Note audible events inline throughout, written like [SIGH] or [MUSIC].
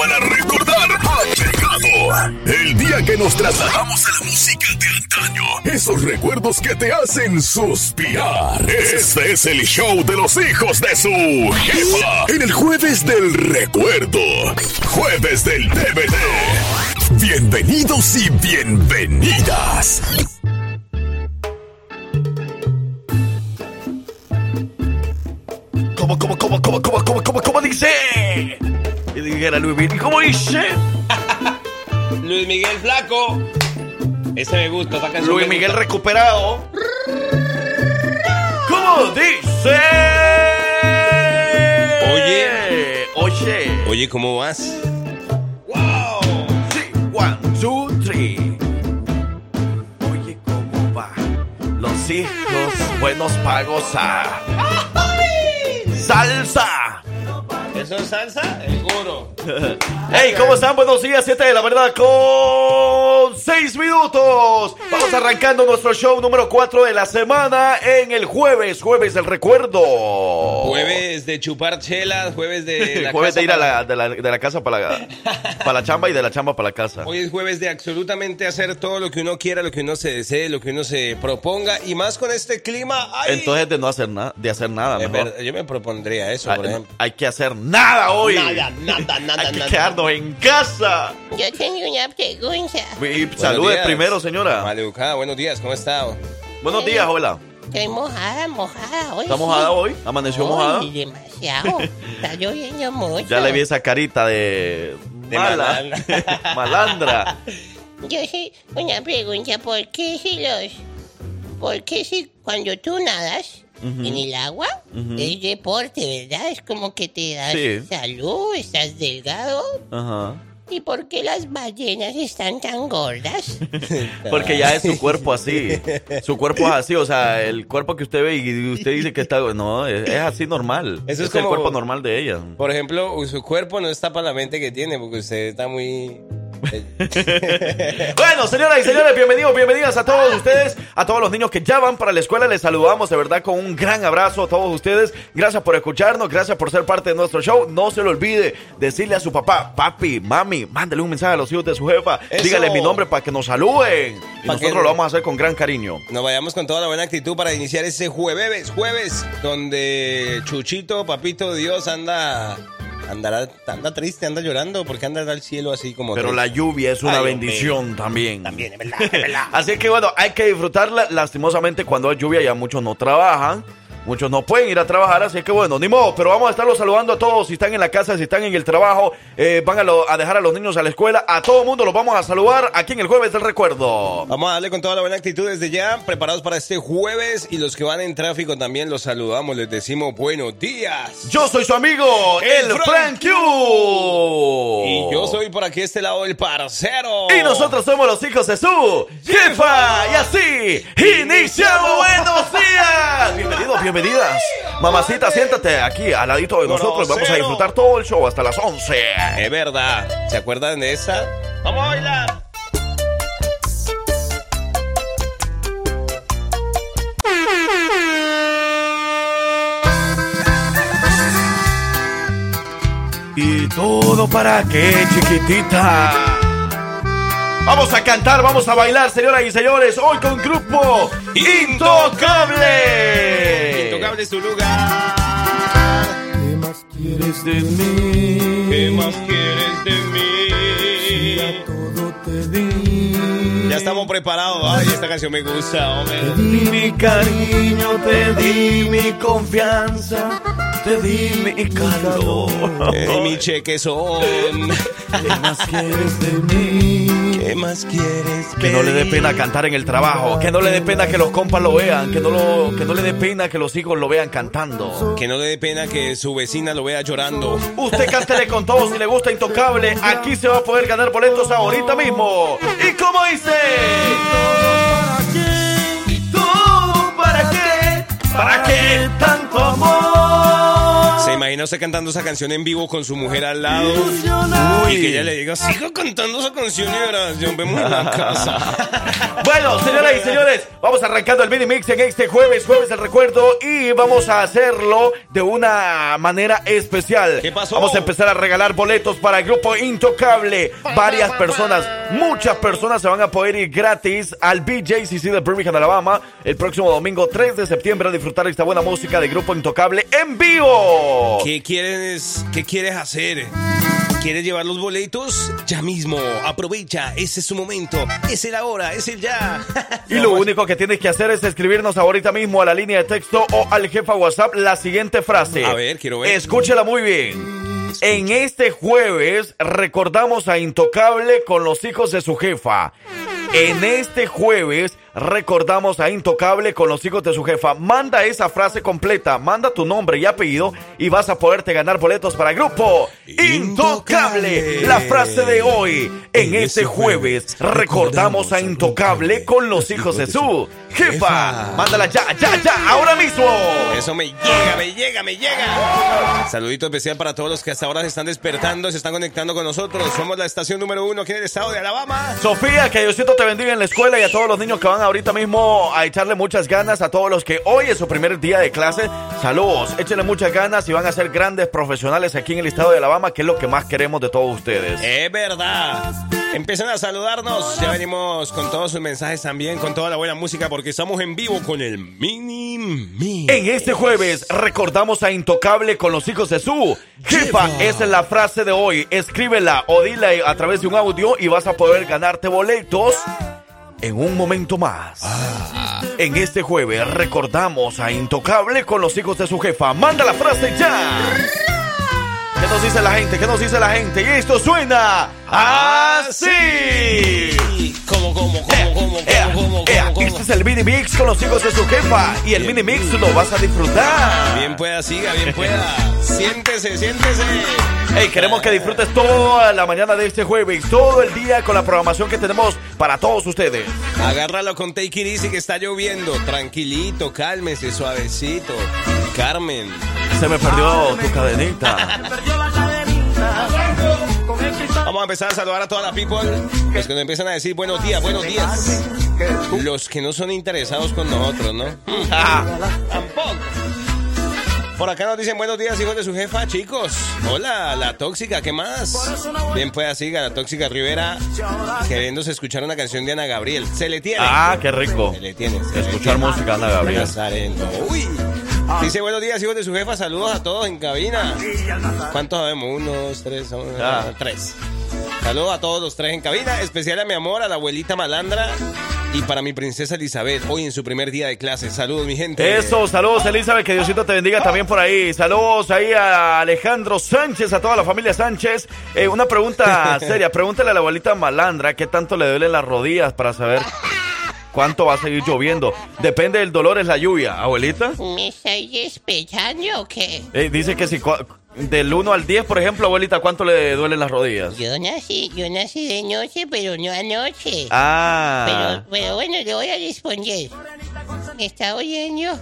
para recordar ha llegado. El día que nos trasladamos a la música de antaño. Esos recuerdos que te hacen suspirar. Este es el show de los hijos de su jefa. En el jueves del recuerdo. Jueves del DVD. Bienvenidos y bienvenidas. ¿Cómo, cómo, cómo, cómo, Luis Miguel, ¿cómo dice? [LAUGHS] Luis Miguel Flaco. Ese me gusta, esa canción Luis me Miguel gusta. recuperado. ¿Cómo dice? Oye. Oye. Oye, ¿cómo vas? Wow. Sí, one, two, three. Oye, ¿cómo va? Los hijos buenos para gozar. Salsa. ¿Eso es salsa? Seguro. [LAUGHS] Hey, ¿cómo están? Buenos días, 7 de la verdad con 6 minutos. Vamos arrancando nuestro show número 4 de la semana en el jueves, jueves del recuerdo. Jueves de chupar chelas, jueves de [LAUGHS] la jueves casa de ir a la, de, la, de la casa para la, para la chamba y de la chamba para la casa. Hoy es jueves de absolutamente hacer todo lo que uno quiera, lo que uno se desee, lo que uno se proponga y más con este clima. ¡ay! Entonces de no hacer nada, de hacer nada, mejor. yo me propondría eso, Hay, por ejemplo. hay que hacer nada hoy. Nada, nada, [LAUGHS] nada, Hay que nada. quedarnos en casa. Yo tengo una pregunta. Y salude días. primero, señora. Maleducada, buenos días, ¿cómo está? Buenos días, hola. Estoy mojada, mojada hoy. ¿Está sí. mojada hoy? ¿Amaneció Ay, mojada? demasiado. [LAUGHS] Está lloviendo mucho. Ya le vi esa carita de, De mala, [LAUGHS] malandra. Yo sí, una pregunta. ¿Por qué si los... ¿Por qué si cuando tú nadas en el agua es deporte, verdad? Es como que te das Sí. salud, estás delgado. Ajá. ¿Y por qué las ballenas están tan gordas? [LAUGHS] Porque ya es su cuerpo así. Su cuerpo es así, o sea, el cuerpo que usted ve y usted dice que está. No, es, es así normal. Eso es el como- cuerpo normal de ella. Por ejemplo, su cuerpo no está para la mente que tiene, porque usted está muy... [LAUGHS] Bueno, señoras y señores, bienvenidos, bienvenidas a todos ustedes, a todos los niños que ya van para la escuela. Les saludamos de verdad con un gran abrazo a todos ustedes. Gracias por escucharnos, gracias por ser parte de nuestro show. No se le olvide decirle a su papá, papi, mami, mándale un mensaje a los hijos de su jefa. Eso. Dígale mi nombre para que nos saluden. Y Pa' nosotros que- lo vamos a hacer con gran cariño. Nos vayamos con toda la buena actitud para iniciar ese jueves, jueves, donde Chuchito, Papito Dios anda, andará, anda triste, anda llorando, porque anda al cielo así como... Pero la lluvia es una Ay, bendición también. También, es verdad, es verdad. [LAUGHS] Así que bueno, hay que disfrutarla. Lastimosamente, cuando hay lluvia, ya muchos no trabajan. Muchos no pueden ir a trabajar, así que bueno, ni modo, pero vamos a estarlos saludando a todos. Si están en la casa, si están en el trabajo, eh, van a, lo- a dejar a los niños a la escuela. A todo mundo los vamos a saludar aquí en el Jueves del Recuerdo. Vamos a darle con toda la buena actitud desde ya, preparados para este jueves y los que van en tráfico también los saludamos, les decimos buenos días. Yo soy su amigo, el, El Frank Q. Y yo soy por aquí este lado el parcero. Y nosotros somos los hijos de su jefa. Y así iniciamos. Buenos días. Bienvenidos, bienvenidas. Mamacita, siéntate aquí al ladito de nosotros. Vamos a disfrutar todo el show hasta las 11. Es verdad, ¿se acuerdan de esa? ¡Vamos a bailar! Y todo para qué, chiquitita. Vamos a cantar, vamos a bailar, señoras y señores. Hoy con grupo Intocable. Intocable es tu lugar. ¿Qué más quieres de mí? ¿Qué más quieres de Ya mí? todo te di. Ya estamos preparados. Ay, esta canción me gusta, Te hombre. di Mi cariño, te di mi confianza, te di mi calor. Eh, mi cheque son. ¿Qué más quieres de mí? ¿Qué más quieres? Que no le dé pena cantar en el trabajo, que no le dé pena que los compas lo vean, que no, lo, que no le dé pena que los hijos lo vean cantando. Que no le dé pena que su vecina lo vea llorando. Usted cántele con todo si le gusta Intocable. Aquí se va a poder ganar boletos ahorita mismo. ¿Y cómo dice? ¿Y todo para qué? ¿Para qué tanto amor? Se imagina usted cantando esa canción en vivo con su mujer al lado. Uy. Y que ella le diga, sigo cantando esa canción y oración, vemos en la casa. [LAUGHS] Bueno, señoras y señores, vamos arrancando el mini mix en este jueves, jueves del recuerdo, y vamos a hacerlo de una manera especial. ¿Qué pasó? Vamos a empezar a regalar boletos para el grupo Intocable. Varias personas, muchas personas se van a poder ir gratis al BJCC de Birmingham, Alabama, el próximo domingo 3 de septiembre a disfrutar esta buena música del grupo Intocable en vivo. ¿Qué quieres, qué quieres hacer? ¿Quieres llevar los boletos? Ya mismo, aprovecha, ese es su momento, es el ahora, es el ya. Y lo único que tienes que hacer es escribirnos ahorita mismo a la línea de texto o al jefa WhatsApp la siguiente frase. A ver, quiero ver. Escúchela muy bien. En este jueves recordamos a Intocable con los hijos de su jefa. En este jueves recordamos a Intocable con los hijos de su jefa. Manda esa frase completa, manda tu nombre y apellido y vas a poderte ganar boletos para el grupo Intocable. La frase de hoy. En este jueves recordamos a Intocable con los hijos de su jefa. Mándala ya, ya, ya, ahora mismo. Eso me llega, me llega, me llega. Saludito especial para todos los que hasta ahora se están despertando, se están conectando con nosotros. Somos la estación número uno aquí en el estado de Alabama. Sofía, que Diosito bendiga en la escuela y a todos los niños que van ahorita mismo a echarle muchas ganas, a todos los que hoy es su primer día de clase. Saludos, échenle muchas ganas y van a ser grandes profesionales aquí en el estado de Alabama, que es lo que más queremos de todos ustedes. Es verdad. Empiecen a saludarnos. Ya venimos con todos sus mensajes también, con toda la buena música, porque estamos en vivo con el Mini Mi. En este jueves recordamos a Intocable con los hijos de su jefa. Esa es la frase de hoy. Escríbela o dila a través de un audio y vas a poder ganarte boletos en un momento más. En este jueves recordamos a Intocable con los hijos de su jefa. Manda la frase ya. ¿Qué nos dice la gente? ¿Qué nos dice la gente? Y esto suena así. ¿Cómo, cómo, Ea, cómo, cómo, ea, cómo, cómo, ea. cómo, Este es el mini mix con los hijos de su jefa. Y el mini mix lo vas a disfrutar. Bien pueda, siga, bien pueda. Siéntese, siéntese. Hey, queremos que disfrutes toda la mañana de este jueves, todo el día con la programación que tenemos para todos ustedes. Agárralo con Take It Easy que está lloviendo. Tranquilito, cálmese, suavecito. Carmen. Se me perdió tu cadenita. [LAUGHS] Vamos a empezar a saludar a toda la people. Los que nos empiezan a decir buenos días, buenos días. Los que no son interesados con nosotros, ¿no? Tampoco. [LAUGHS] Por acá nos dicen buenos días, hijos de su jefa, chicos. Hola, la tóxica, ¿qué más? Bien, pues así, la tóxica Rivera, queriéndose escuchar una canción de Ana Gabriel. Se le tiene. Ah, qué rico. Se le tiene. se le Escuchar tiene. música, Ana Gabriel. Uy. Dice buenos días, hijos de su jefa. Saludos a todos en cabina. ¿Cuántos sabemos? Uno, dos, tres, uno, Ah. tres. Saludos a todos los tres en cabina. Especial a mi amor, a la abuelita malandra. Y para mi princesa Elizabeth, hoy en su primer día de clase. Saludos, mi gente. Eso, saludos Elizabeth, que Diosito te bendiga también por ahí. Saludos ahí a Alejandro Sánchez, a toda la familia Sánchez. Eh, una pregunta [LAUGHS] seria, pregúntale a la abuelita Malandra qué tanto le duelen las rodillas para saber cuánto va a seguir lloviendo. Depende del dolor, es la lluvia. Abuelita, ¿Me estoy despechando o qué? eh, dice que si del 1 al 10, por ejemplo, abuelita, ¿cuánto le duelen las rodillas? Yo nací, yo nací de noche, pero no anoche. Ah. Pero, pero bueno, le voy a responder. ¿Me está oyendo?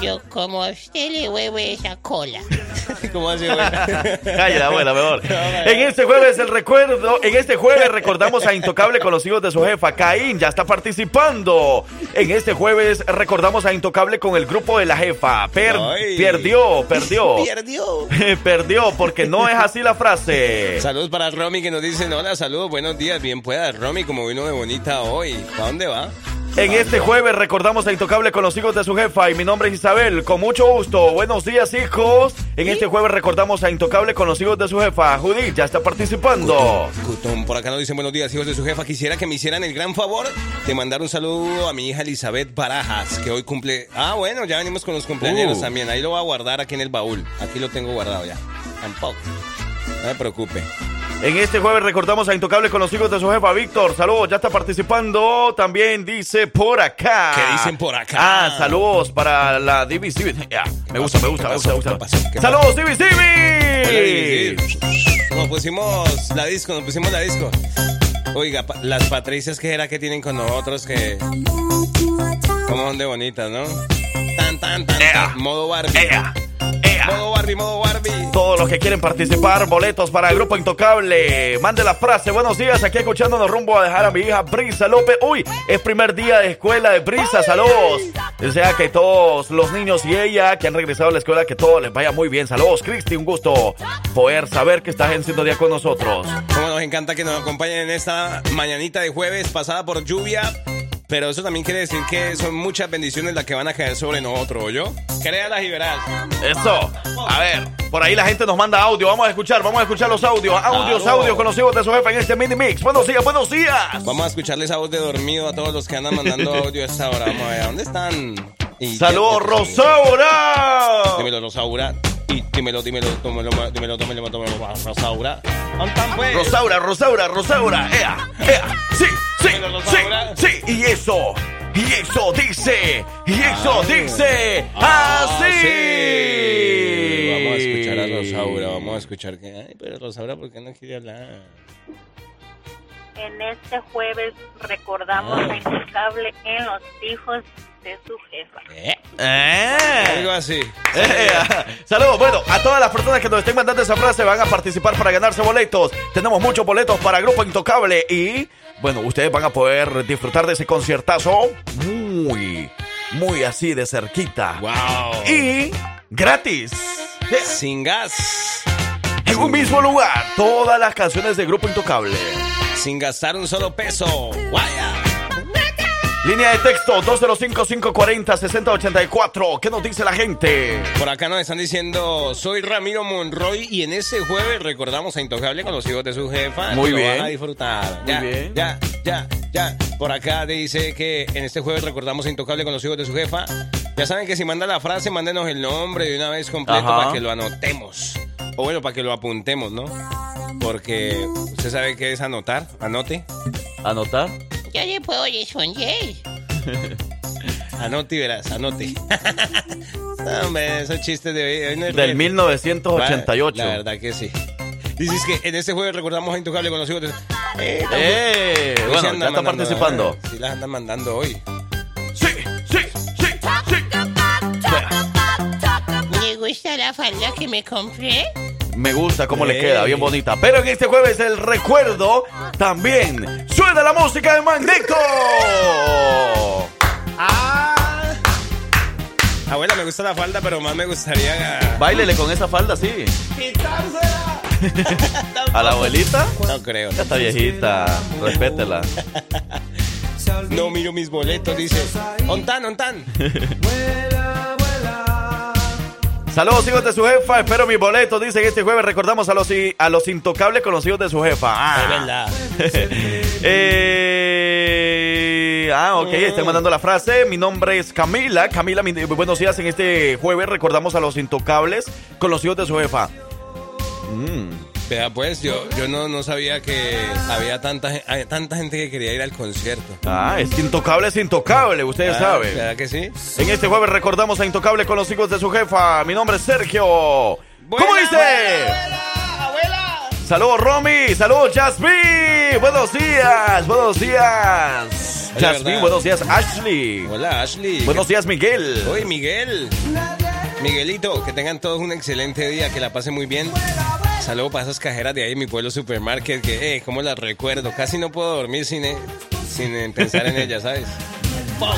Yo como a usted le huevo esa cola. [LAUGHS] ¿Cómo así, güey? [LAUGHS] Calla, abuela, mejor. [LAUGHS] En este jueves el recuerdo, en este jueves recordamos a Intocable con los hijos de su jefa. Caín ya está participando. En este jueves recordamos a Intocable con el grupo de la jefa. Per- Ay. perdió, perdió. Perdió. perdió porque no es así la frase. Saludos para Romy que nos dicen, hola, saludos, buenos días, bien pueda. Romy, como vino de bonita hoy. ¿Para dónde va? En este jueves recordamos a Intocable con los hijos de su jefa y mi nombre es Isabel. Con mucho gusto. Buenos días, hijos. En este jueves recordamos a Intocable con los hijos de su jefa. Judith ya está participando. Cutón, por acá nos dicen buenos días, hijos de su jefa. Quisiera que me hicieran el gran favor de mandar un saludo a mi hija Elizabeth Barajas, que hoy cumple. Ah, bueno, ya venimos con los cumpleaños Uh. también. Ahí lo voy a guardar aquí en el baúl. Aquí lo tengo guardado ya. Tampoco. No me preocupe. En este jueves recordamos a Intocable con los hijos de su jefa, Víctor. Saludos, ya está participando. También dice por acá. ¿Qué dicen por acá? Ah, saludos para la. Ya, me gusta, me gusta, me gusta, me gusta. ¿Qué? ¿Qué Saludos. Vivi. Nos pusimos la disco, nos pusimos la disco. Oiga, pa- las patricias que era que tienen con nosotros que. Como son de bonitas, ¿no? Tan, tan, tan, tan. Modo Barbie. Ea, ea. Modo Barbie, modo Barbie. Todos los que quieren participar, boletos para el grupo Intocable. Mande la frase. Buenos días, aquí escuchándonos rumbo a dejar a mi hija Brisa López. Uy, es primer día de escuela de Brisa. Saludos. Desea que todos los niños y ella que han regresado a la escuela, que todo les vaya muy bien. Saludos, Cristi. Un gusto poder saber que estás en día con nosotros. Como nos encanta que nos acompañen en esta mañanita de jueves pasada por lluvia. Pero eso también quiere decir que son muchas bendiciones las que van a caer sobre nosotros, ¿yo? Créalas y verás. Eso. A ver, por ahí la gente nos manda audio. Vamos a escuchar, vamos a escuchar los audios. Audios, Claro. audios conocidos de su jefe en este mini mix. Buenos días, buenos días. Vamos a escucharles a voz de dormido a todos los que andan mandando audio a esta hora. Vamos a ver, ¿dónde están? Saludos, Rosaura. Dímelo, Rosaura. Y dímelo, dímelo, dímelo, dímelo, dímelo, dímelo, Rosaura. ¿Dónde están, pues? Rosaura, Rosaura, Rosaura. Ea, ea. Sí, sí, sí, sí. Y eso, y eso dice, y eso Ah, dice Ah, así. sí. Vamos a escuchar a Rosaura, vamos a escuchar que... Ay, pero Rosaura, ¿por qué no quiere hablar? En este jueves recordamos a Intocable en los hijos de su jefa. ¿Eh? Eh. Algo así. Eh, Saludos, bueno, a todas las personas que nos estén mandando esa frase van a participar para ganarse boletos. Tenemos muchos boletos para Grupo Intocable y, bueno, ustedes van a poder disfrutar de ese conciertazo muy, muy así de cerquita. Wow. Y gratis. Sin gas. En un mismo lugar, todas las canciones de Grupo Intocable. Sin gastar un solo peso. ¡Vaya! Línea de texto 205-540-6084. ¿Qué nos dice la gente? Por acá nos están diciendo, soy Ramiro Monroy y en este jueves recordamos a Intocable con los hijos de su jefa. Muy Lo bien. van a disfrutar. Ya, bien. ya, ya, ya. Por acá dice que en este jueves recordamos a Intocable con los hijos de su jefa. Ya saben que si manda la frase, mándenos el nombre de una vez completo Ajá. para que lo anotemos. O bueno, para que lo apuntemos, ¿no? Porque usted sabe qué es anotar. Anote. ¿Anotar? Yo le puedo responder. [LAUGHS] Anote y verás, anote. [LAUGHS] No, hombre, esos chistes de hoy- hoy no es Del real. 1988. La verdad que sí. Dices que en este jueves recordamos a Intocable con los hijos de... Eh, ¡Eh! Bueno, ya está participando. ¿eh? Sí, las andan mandando hoy. Sí, sí, sí, sí. ¿Le gusta la falda que me compré? Me gusta cómo le queda, bien bonita. Pero en este jueves el recuerdo también suena la música de Magneto. Ah. Abuela, me gusta la falda, pero más me gustaría... Báilele con esa falda, sí. [LAUGHS] A la abuelita. No creo. Ya está viejita, respétela. [LAUGHS] No miro mis boletos, dice. Ontan, ontan. [LAUGHS] Saludos hijos de su jefa, espero mi boleto. Dicen este jueves recordamos a los, a los intocables con los hijos de su jefa. Ah. Es verdad. [LAUGHS] Eh, ah, ok, estoy mandando la frase. Mi nombre es Camila. Camila, mi- buenos días. En este jueves recordamos a los intocables con los hijos de su jefa. Vea, pues, yo, yo no, no sabía que había tanta, gente que quería ir al concierto. Ah, es intocable es intocable, ustedes Ah, saben. ¿Verdad que sí? En este jueves recordamos a Intocable con los hijos de su jefa. Mi nombre es Sergio. ¿Cómo dice? abuela, abuela. Saludos Romy, saludos Jasmine. Buenos días, buenos días. Jasmine, buenos días Ashley. Hola, Ashley. Buenos días Miguel. Oye, Miguel. Miguelito, que tengan todos un excelente día, que la pasen muy bien. Saludos para esas cajeras de ahí en mi pueblo supermarket, que, eh, cómo las recuerdo. Casi no puedo dormir sin, eh, sin eh, pensar en ellas, ¿sabes? Poco.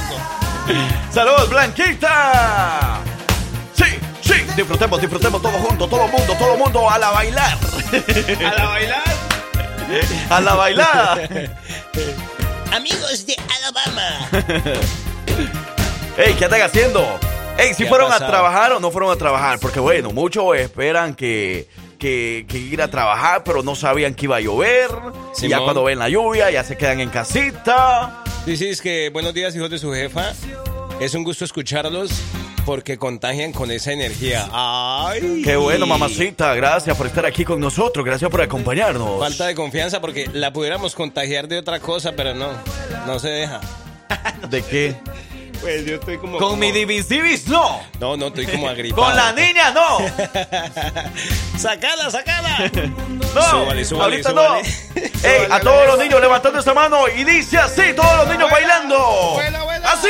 Saludos Blanquita. Sí, sí, disfrutemos, disfrutemos todos juntos, todo el mundo, todo el mundo a la bailar. ¿A la bailar? A la bailada. Amigos de Alabama. Ey, ¿qué están haciendo? Ey, si ¿Qué ha fueron a trabajar o no fueron a trabajar, porque bueno, muchos esperan que, que, que ir a trabajar, pero no sabían que iba a llover. Y ya cuando ven la lluvia, ya se quedan en casita. Dices que buenos días, hijos de su jefa. Es un gusto escucharlos porque contagian con esa energía. ¡Ay! Qué bueno, mamacita. Gracias por estar aquí con nosotros. Gracias por acompañarnos. Falta de confianza porque la pudiéramos contagiar de otra cosa, pero no, no se deja. [LAUGHS] ¿De qué? Pues yo estoy como... Con mi divisivis, no. No, no, estoy como agripado. Con la niña, no. [LAUGHS] ¡Sacala, sacala! No, Súbale, súbale, ahorita súbale. no. Ey, a todos los niños levantando esa mano y dice así, todos los niños bailando. Abuela, abuela, así.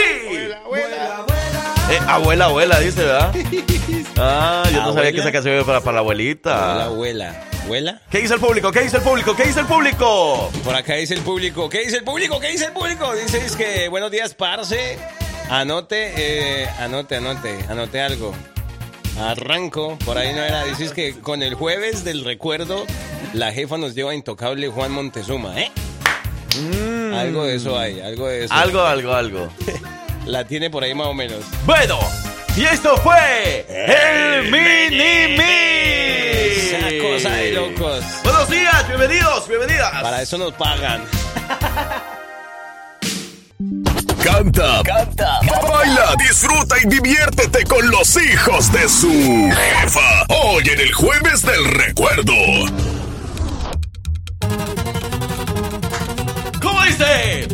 abuela, abuela. Eh, abuela, abuela, dice, ¿verdad? [LAUGHS] Ah, yo no sabía que esa canción era para, para la abuelita. Abuela. ¿Abuela? ¿Qué dice el público? ¿Qué dice el público? ¿Qué dice el público? Por acá dice el público. ¿Qué dice el público? ¿Qué dice el público? Dice es que buenos días, parce. Anote, eh, anote, anote, anote algo. Arranco, por ahí no era. Dices que con el jueves del recuerdo, la jefa nos lleva a Intocable Juan Montezuma, ¿eh? Algo de eso hay, algo de eso. Mm. Algo, algo, algo. [LAUGHS] La tiene por ahí más o menos. Bueno, y esto fue el Mini Mix. Esa cosa de locos. Buenos días, bienvenidos, bienvenidas. Para eso nos pagan. [LAUGHS] Canta, canta, baila, disfruta y diviértete con los hijos de su jefa. Hoy en el jueves del recuerdo. ¿Cómo dice?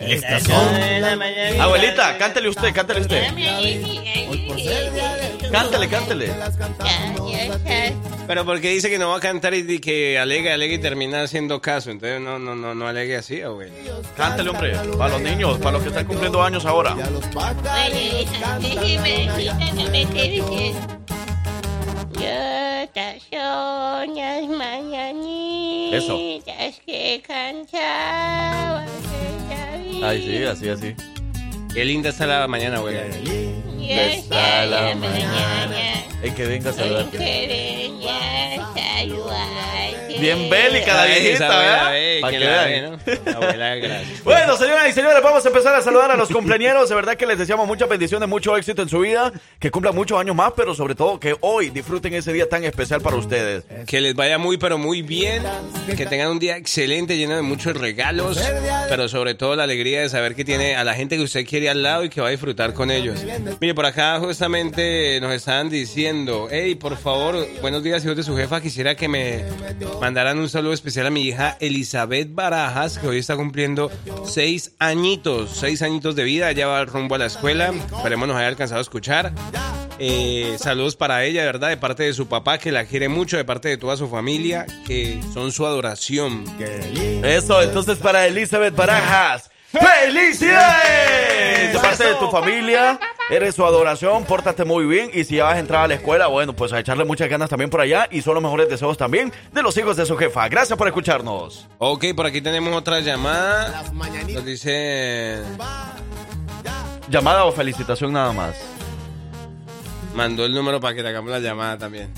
Estas son. Abuelita, cántele usted, cántele usted. Cántele, cántele. Pero porque dice que no va a cantar y que alegue, alegue y termina haciendo caso. Entonces no, no, no, no alegue así, güey. Cántele, hombre. Para los niños, para los que están cumpliendo años ahora. Yo te soñas mañanitas Eso. que cantaban Ay, sí, así, así. Qué linda está la mañana, güey. Está la mañana. El que venga a saludar. Bien bélica la viejita, ¿verdad? ve, Pa' que que la vean. ve, ¿no? Abuela, gracias. Bueno, señoras y señores, vamos a empezar a saludar a los cumpleaños. De verdad que les deseamos muchas bendiciones, mucho éxito en su vida, que cumplan muchos años más, pero sobre todo que hoy disfruten ese día tan especial para ustedes. Que les vaya muy, pero muy bien. Que tengan un día excelente, lleno de muchos regalos. Pero sobre todo la alegría de saber que tiene a la gente que usted quiere al lado y que va a disfrutar con ellos. Mire, por acá justamente nos estaban diciendo, hey, por favor, buenos días, hijos de su jefa. Quisiera que me mandaran un saludo especial a mi hija Elizabeth Barajas, que hoy está cumpliendo seis añitos, seis añitos de vida. Ella va rumbo a la escuela. Esperemos nos haya alcanzado a escuchar. Eh, saludos para ella, verdad, de parte de su papá, que la quiere mucho, de parte de toda su familia, que son su adoración. Eso, entonces para Elizabeth Barajas. ¡Felicidades! De parte de tu familia, eres su adoración, pórtate muy bien y si ya vas a entrar a la escuela, bueno, pues a echarle muchas ganas también por allá y son los mejores deseos también de los hijos de su jefa. Gracias por escucharnos. Ok, por aquí tenemos otra llamada. Nos dice. Llamada o felicitación nada más. Mandó el número para que le hagamos la llamada también.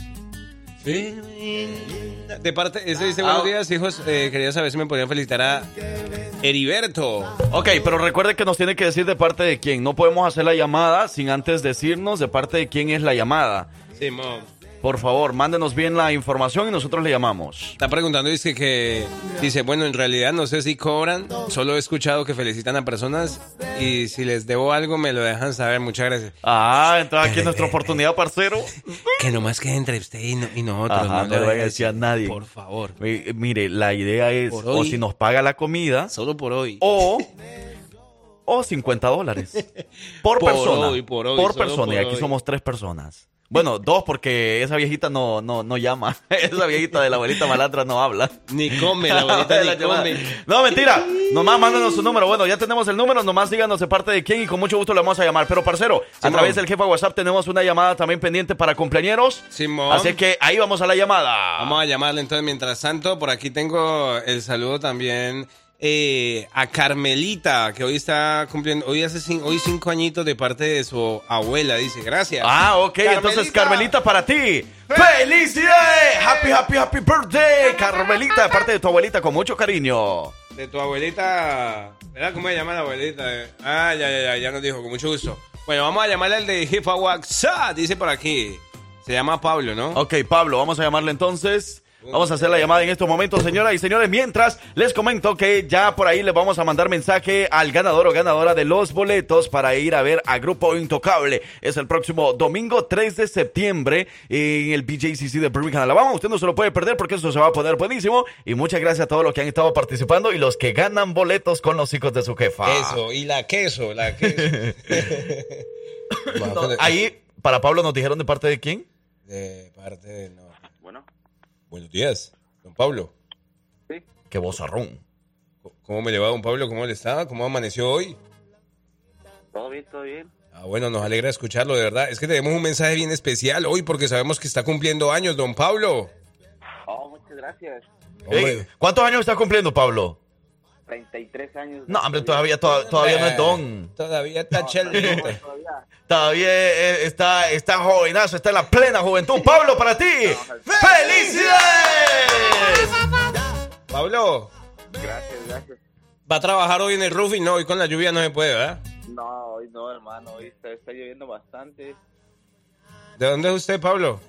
De parte, ese dice buenos Ah. días, hijos. Eh, quería saber si me podían felicitar a Heriberto. Ok, pero recuerde que nos tiene que decir de parte de quién. No podemos hacer la llamada sin antes decirnos de parte de quién es la llamada. Simón. Por favor, mándenos bien la información y nosotros le llamamos. Está preguntando, dice que, dice, bueno, en realidad no sé si cobran, solo he escuchado que felicitan a personas y si les debo algo me lo dejan saber, muchas gracias. Ah, entonces aquí es nuestra oportunidad, parcero. Que nomás quede entre usted y, no- y nosotros. Ajá, no le le decir a nadie. Por favor. Mi- Mire, la idea es Por o hoy. si nos paga la comida Solo por hoy. o o 50 dólares [LAUGHS] por, Por persona. hoy, por hoy, solo persona y por aquí hoy. somos tres personas. Bueno, dos porque esa viejita no, no, no llama. [LAUGHS] Esa viejita de la abuelita malandra no habla. Ni come, la abuelita [LAUGHS] La ni llamada. come. No, mentira. Nomás mándanos su número. Bueno, ya tenemos el número. Nomás díganos de parte de quién y con mucho gusto le vamos a llamar. Pero, parcero, a través del jefa WhatsApp tenemos una llamada también pendiente para cumpleañeros. Simón. Así que ahí vamos a la llamada. Vamos a llamarle entonces mientras tanto. Por aquí tengo el saludo también eh, a Carmelita, que hoy está cumpliendo, hoy hace cin- hoy cinco añitos de parte de su abuela, dice, gracias. Ah, ok. Entonces, Carmelita, para ti. ¡Felicidades! ¡Happy, happy, happy birthday! Carmelita, de parte de tu abuelita, con mucho cariño. De tu abuelita, ¿verdad? ¿Cómo se llama la abuelita? Ah, ya, ya, ya, ya nos dijo, con mucho gusto. Bueno, vamos a llamarle al de jefa WhatsApp, dice por aquí. Se llama Pablo, ¿no? Ok, Pablo, vamos a llamarle entonces. Vamos a hacer la llamada en estos momentos, señoras y señores. Mientras, les comento que ya por ahí les vamos a mandar mensaje al ganador o ganadora de los boletos para ir a ver a Grupo Intocable. Es el próximo domingo 3 de septiembre en el BJCC de Birmingham, Alabama. Usted no se lo puede perder porque eso se va a poner buenísimo. Y muchas gracias a todos los que han estado participando y los que ganan boletos con los hijos de su jefa. Eso, y la queso, la queso. [LAUGHS] Ahí, para Pablo, nos dijeron de parte de quién. De parte de... No. Bueno, Buenos días, don Pablo. Que vozarrón. ¿Cómo me le va, don Pablo? ¿Cómo le está? ¿Cómo amaneció hoy? todo bien, todo bien. Ah, bueno, nos alegra escucharlo, de verdad. Es que tenemos un mensaje bien especial hoy porque sabemos que está cumpliendo años, don Pablo. Oh, muchas gracias. ¿Cuántos años está cumpliendo, Pablo? 33 años. No, hombre, todavía, to- todavía no es don. Todavía está chévere. Todavía. Todavía eh, está, está jovenazo, está en la plena juventud. Pablo, para ti. ¡Felicidades! Pablo, Gracias, gracias. va a trabajar hoy en el roofing, no, hoy con la lluvia no se puede, ¿verdad? No, hoy no, hermano. Hoy está, está lloviendo bastante. ¿De dónde es usted, Pablo?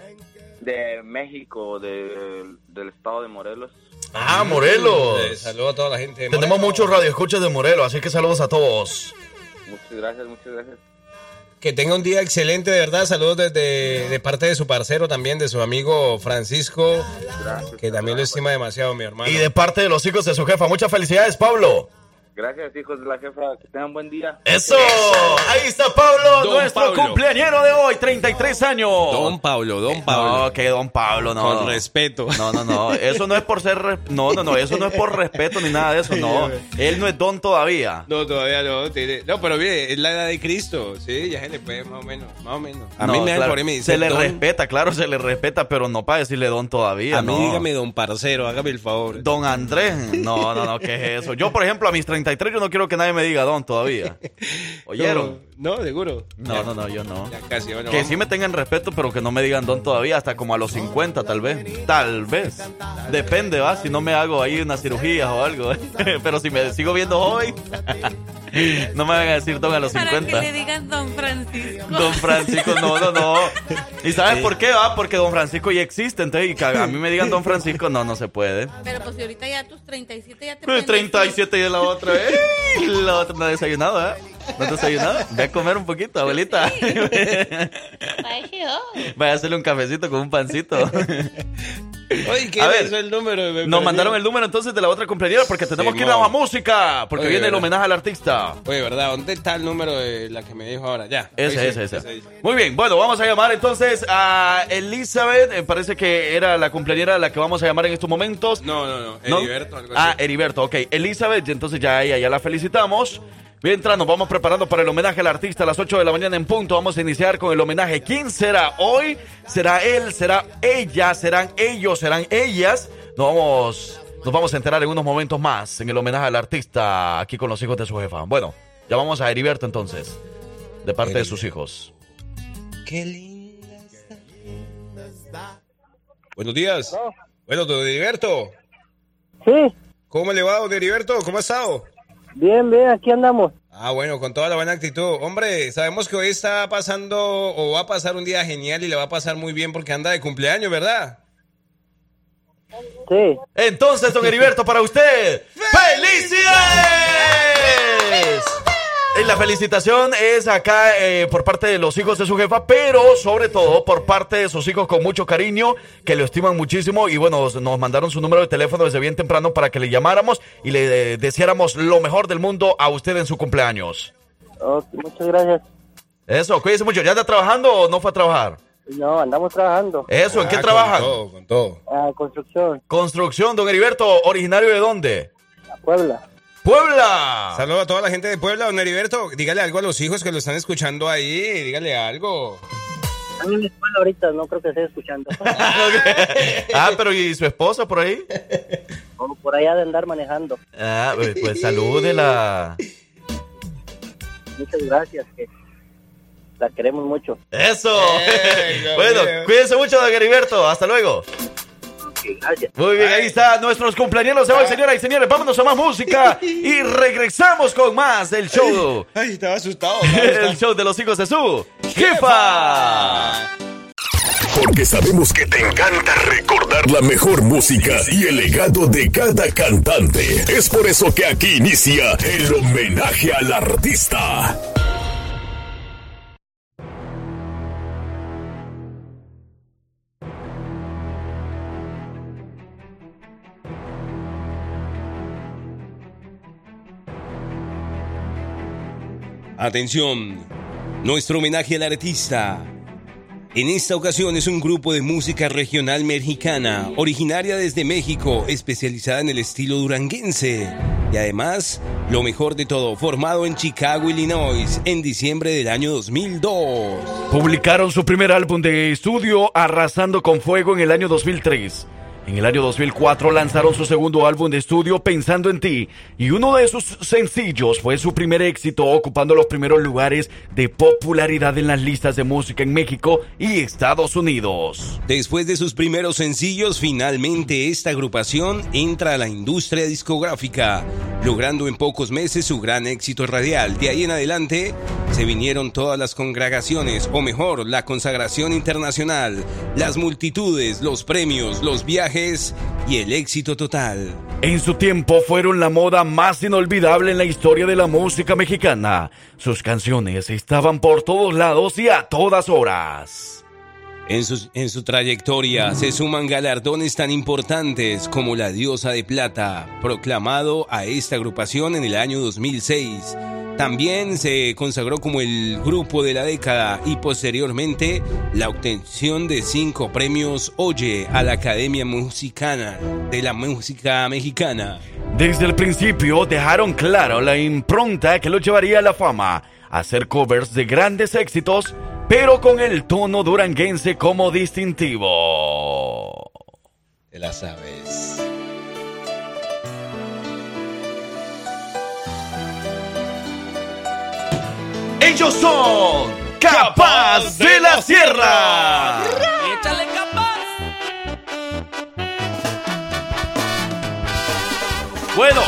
De México, de- del estado de Morelos. Ah, Morelos. Eh, saludo a toda la gente. de Tenemos muchos radioescuchas de Morelos, así que saludos a todos. Muchas gracias, muchas gracias. Que tenga un día excelente, de verdad. Saludos desde de parte de su parcero también, de su amigo Francisco, Gracias. que también lo estima demasiado, mi hermano. Y de parte de los hijos de su jefa, muchas felicidades, Pablo. Gracias, hijos de la jefa. Que tengan buen día. Eso, ahí está Pablo, Don nuestro Pablo. cumpleañero de hoy, 33 años. Don Pablo, don No, que Don Pablo, no. Con respeto. No, no, no, eso no es por ser, re- no, no, no, eso no es por respeto ni nada de eso, no. Él no es don todavía. No, todavía no. tiene- No, pero mire, es la edad de Cristo. Sí, ya se le puede más o menos. Más o menos. A No, mí me dan claro, por ahí me dice Se le don. respeta, claro, se le respeta, pero no para decirle don todavía, A mí no. dígame don parcero, hágame el favor. Don Andrés, no, no, no, ¿qué es eso? Yo, por ejemplo, a mis 33 yo no quiero que nadie me diga don todavía. [LAUGHS] ¿Oyeron? No, no, seguro. No, no, no, yo no. Ya casi, bueno. Que vamos. sí me tengan respeto, pero que no me digan don todavía, hasta como a los 50 tal vez. Tal vez. Depende, ¿va? Si no me hago ahí una cirugía o algo. [LAUGHS] pero si me sigo viendo joven, [LAUGHS] no me van a decir don a los Para que 50. le digan Don Francisco. Don Francisco, no, no, no. ¿Y sabes por qué? va? Porque Don Francisco ya existe. Entonces, y que a mí me digan Don Francisco, no, no se puede. Pero pues si ahorita ya tus 37 ya te Pues pueden decir- 37 y de la otra, ¿eh? Y la otra no ha desayunado, ¿eh? ¿No te has desayunado? Ve a comer un poquito, abuelita. Vaya a hacerle un cafecito con un pancito. Oye, ¿qué A es ver, el número? Me Nos mandaron el número entonces de la otra compañera porque tenemos que ir a la música. Porque Oye, viene el ¿verdad? homenaje al artista. Oye, ¿verdad? ¿Dónde está el número de la que me dijo ahora? Ya. Ese, ese, sí, ese. Muy bien, bueno, vamos a llamar entonces a Elizabeth. eh, parece que era la cumpleañera a la que vamos a llamar en estos momentos. No, no, no. ¿No? Heriberto, algo Ah, así. Heriberto, ok. Elizabeth, entonces ya ella ya la felicitamos. Mientras nos vamos preparando para el homenaje al artista a las 8 de la mañana en punto, vamos a iniciar con el homenaje. ¿Quién será hoy? ¿Será él? ¿Será ella? ¿Serán ellos? ¿Serán ellas? Nos vamos, nos vamos a enterar en unos momentos más en el homenaje al artista aquí con los hijos de su jefa. Bueno, ya vamos a Heriberto entonces, de parte de sus hijos. Qué linda está. Buenos días. Bueno, don Heriberto. Sí, ¿Cómo le va, don Heriberto? ¿Cómo ha estado? Bien, bien, aquí andamos. Ah, bueno, con toda la buena actitud. Hombre, sabemos que hoy está pasando o va a pasar un día genial y le va a pasar muy bien porque anda de cumpleaños, ¿verdad? Sí, Entonces, don Heriberto, para usted, ¡felicidades! Y la felicitación es acá eh, por parte de los hijos de su jefa, pero sobre todo por parte de sus hijos con mucho cariño, que lo estiman muchísimo y bueno, nos mandaron su número de teléfono desde bien temprano para que le llamáramos y le eh, deseáramos lo mejor del mundo a usted en su cumpleaños. ok, muchas gracias. Eso, cuídese mucho. ¿Ya anda trabajando o no fue a trabajar? No, andamos trabajando. Eso, ¿en qué Ah, trabajan? Con todo, con todo. Ah, construcción, Construcción, don Heriberto, originario de dónde? a Puebla. Puebla. Saludos a toda la gente de Puebla, don Heriberto. Dígale algo a los hijos que lo están escuchando ahí. Dígale algo. Están en la escuela ahorita, no creo que esté escuchando. [LAUGHS] ah, pero ¿y su esposa por ahí? o por allá de andar manejando. Ah, pues, pues salúdela. Muchas gracias, que la queremos mucho. Eso. Eh, [LAUGHS] bueno, cuídense mucho, don Heriberto. Hasta luego. Gracias. Muy bien, ahí está nuestros cumpleaños de hoy, señoras y señores. Vámonos a más música y regresamos con más del show. Ay, estaba asustado. El show de los hijos de su jefa. Porque sabemos que te encanta recordar la mejor música y el legado de cada cantante. Es por eso que aquí inicia el homenaje al artista. Atención, nuestro homenaje al artista. En esta ocasión es un grupo de música regional mexicana, originaria desde México, especializada en el estilo duranguense. Y además, lo mejor de todo, formado en Chicago, Illinois, en diciembre del año 2002. Publicaron su primer álbum de estudio Arrasando con Fuego en el año 2003. En el año 2004 lanzaron su segundo álbum de estudio Pensando en ti y uno de sus sencillos fue su primer éxito ocupando los primeros lugares de popularidad en las listas de música en México y Estados Unidos. Después de sus primeros sencillos, finalmente esta agrupación entra a la industria discográfica, logrando en pocos meses su gran éxito radial. De ahí en adelante se vinieron todas las congregaciones, o mejor, la consagración internacional, las multitudes, los premios, los viajes y el éxito total. En su tiempo fueron la moda más inolvidable en la historia de la música mexicana. Sus canciones estaban por todos lados y a todas horas. En su, en su trayectoria se suman galardones tan importantes como la Diosa de Plata, proclamado a esta agrupación en el año 2006. También se consagró como el grupo de la década y posteriormente la obtención de cinco premios Oye a la Academia Musicana de la Música Mexicana. Desde el principio dejaron claro la impronta que los llevaría a la fama, hacer covers de grandes éxitos, pero con el tono duranguense como distintivo. Te la sabes. Ellos son Capaz de la Sierra. ¡Échale capaz! Bueno,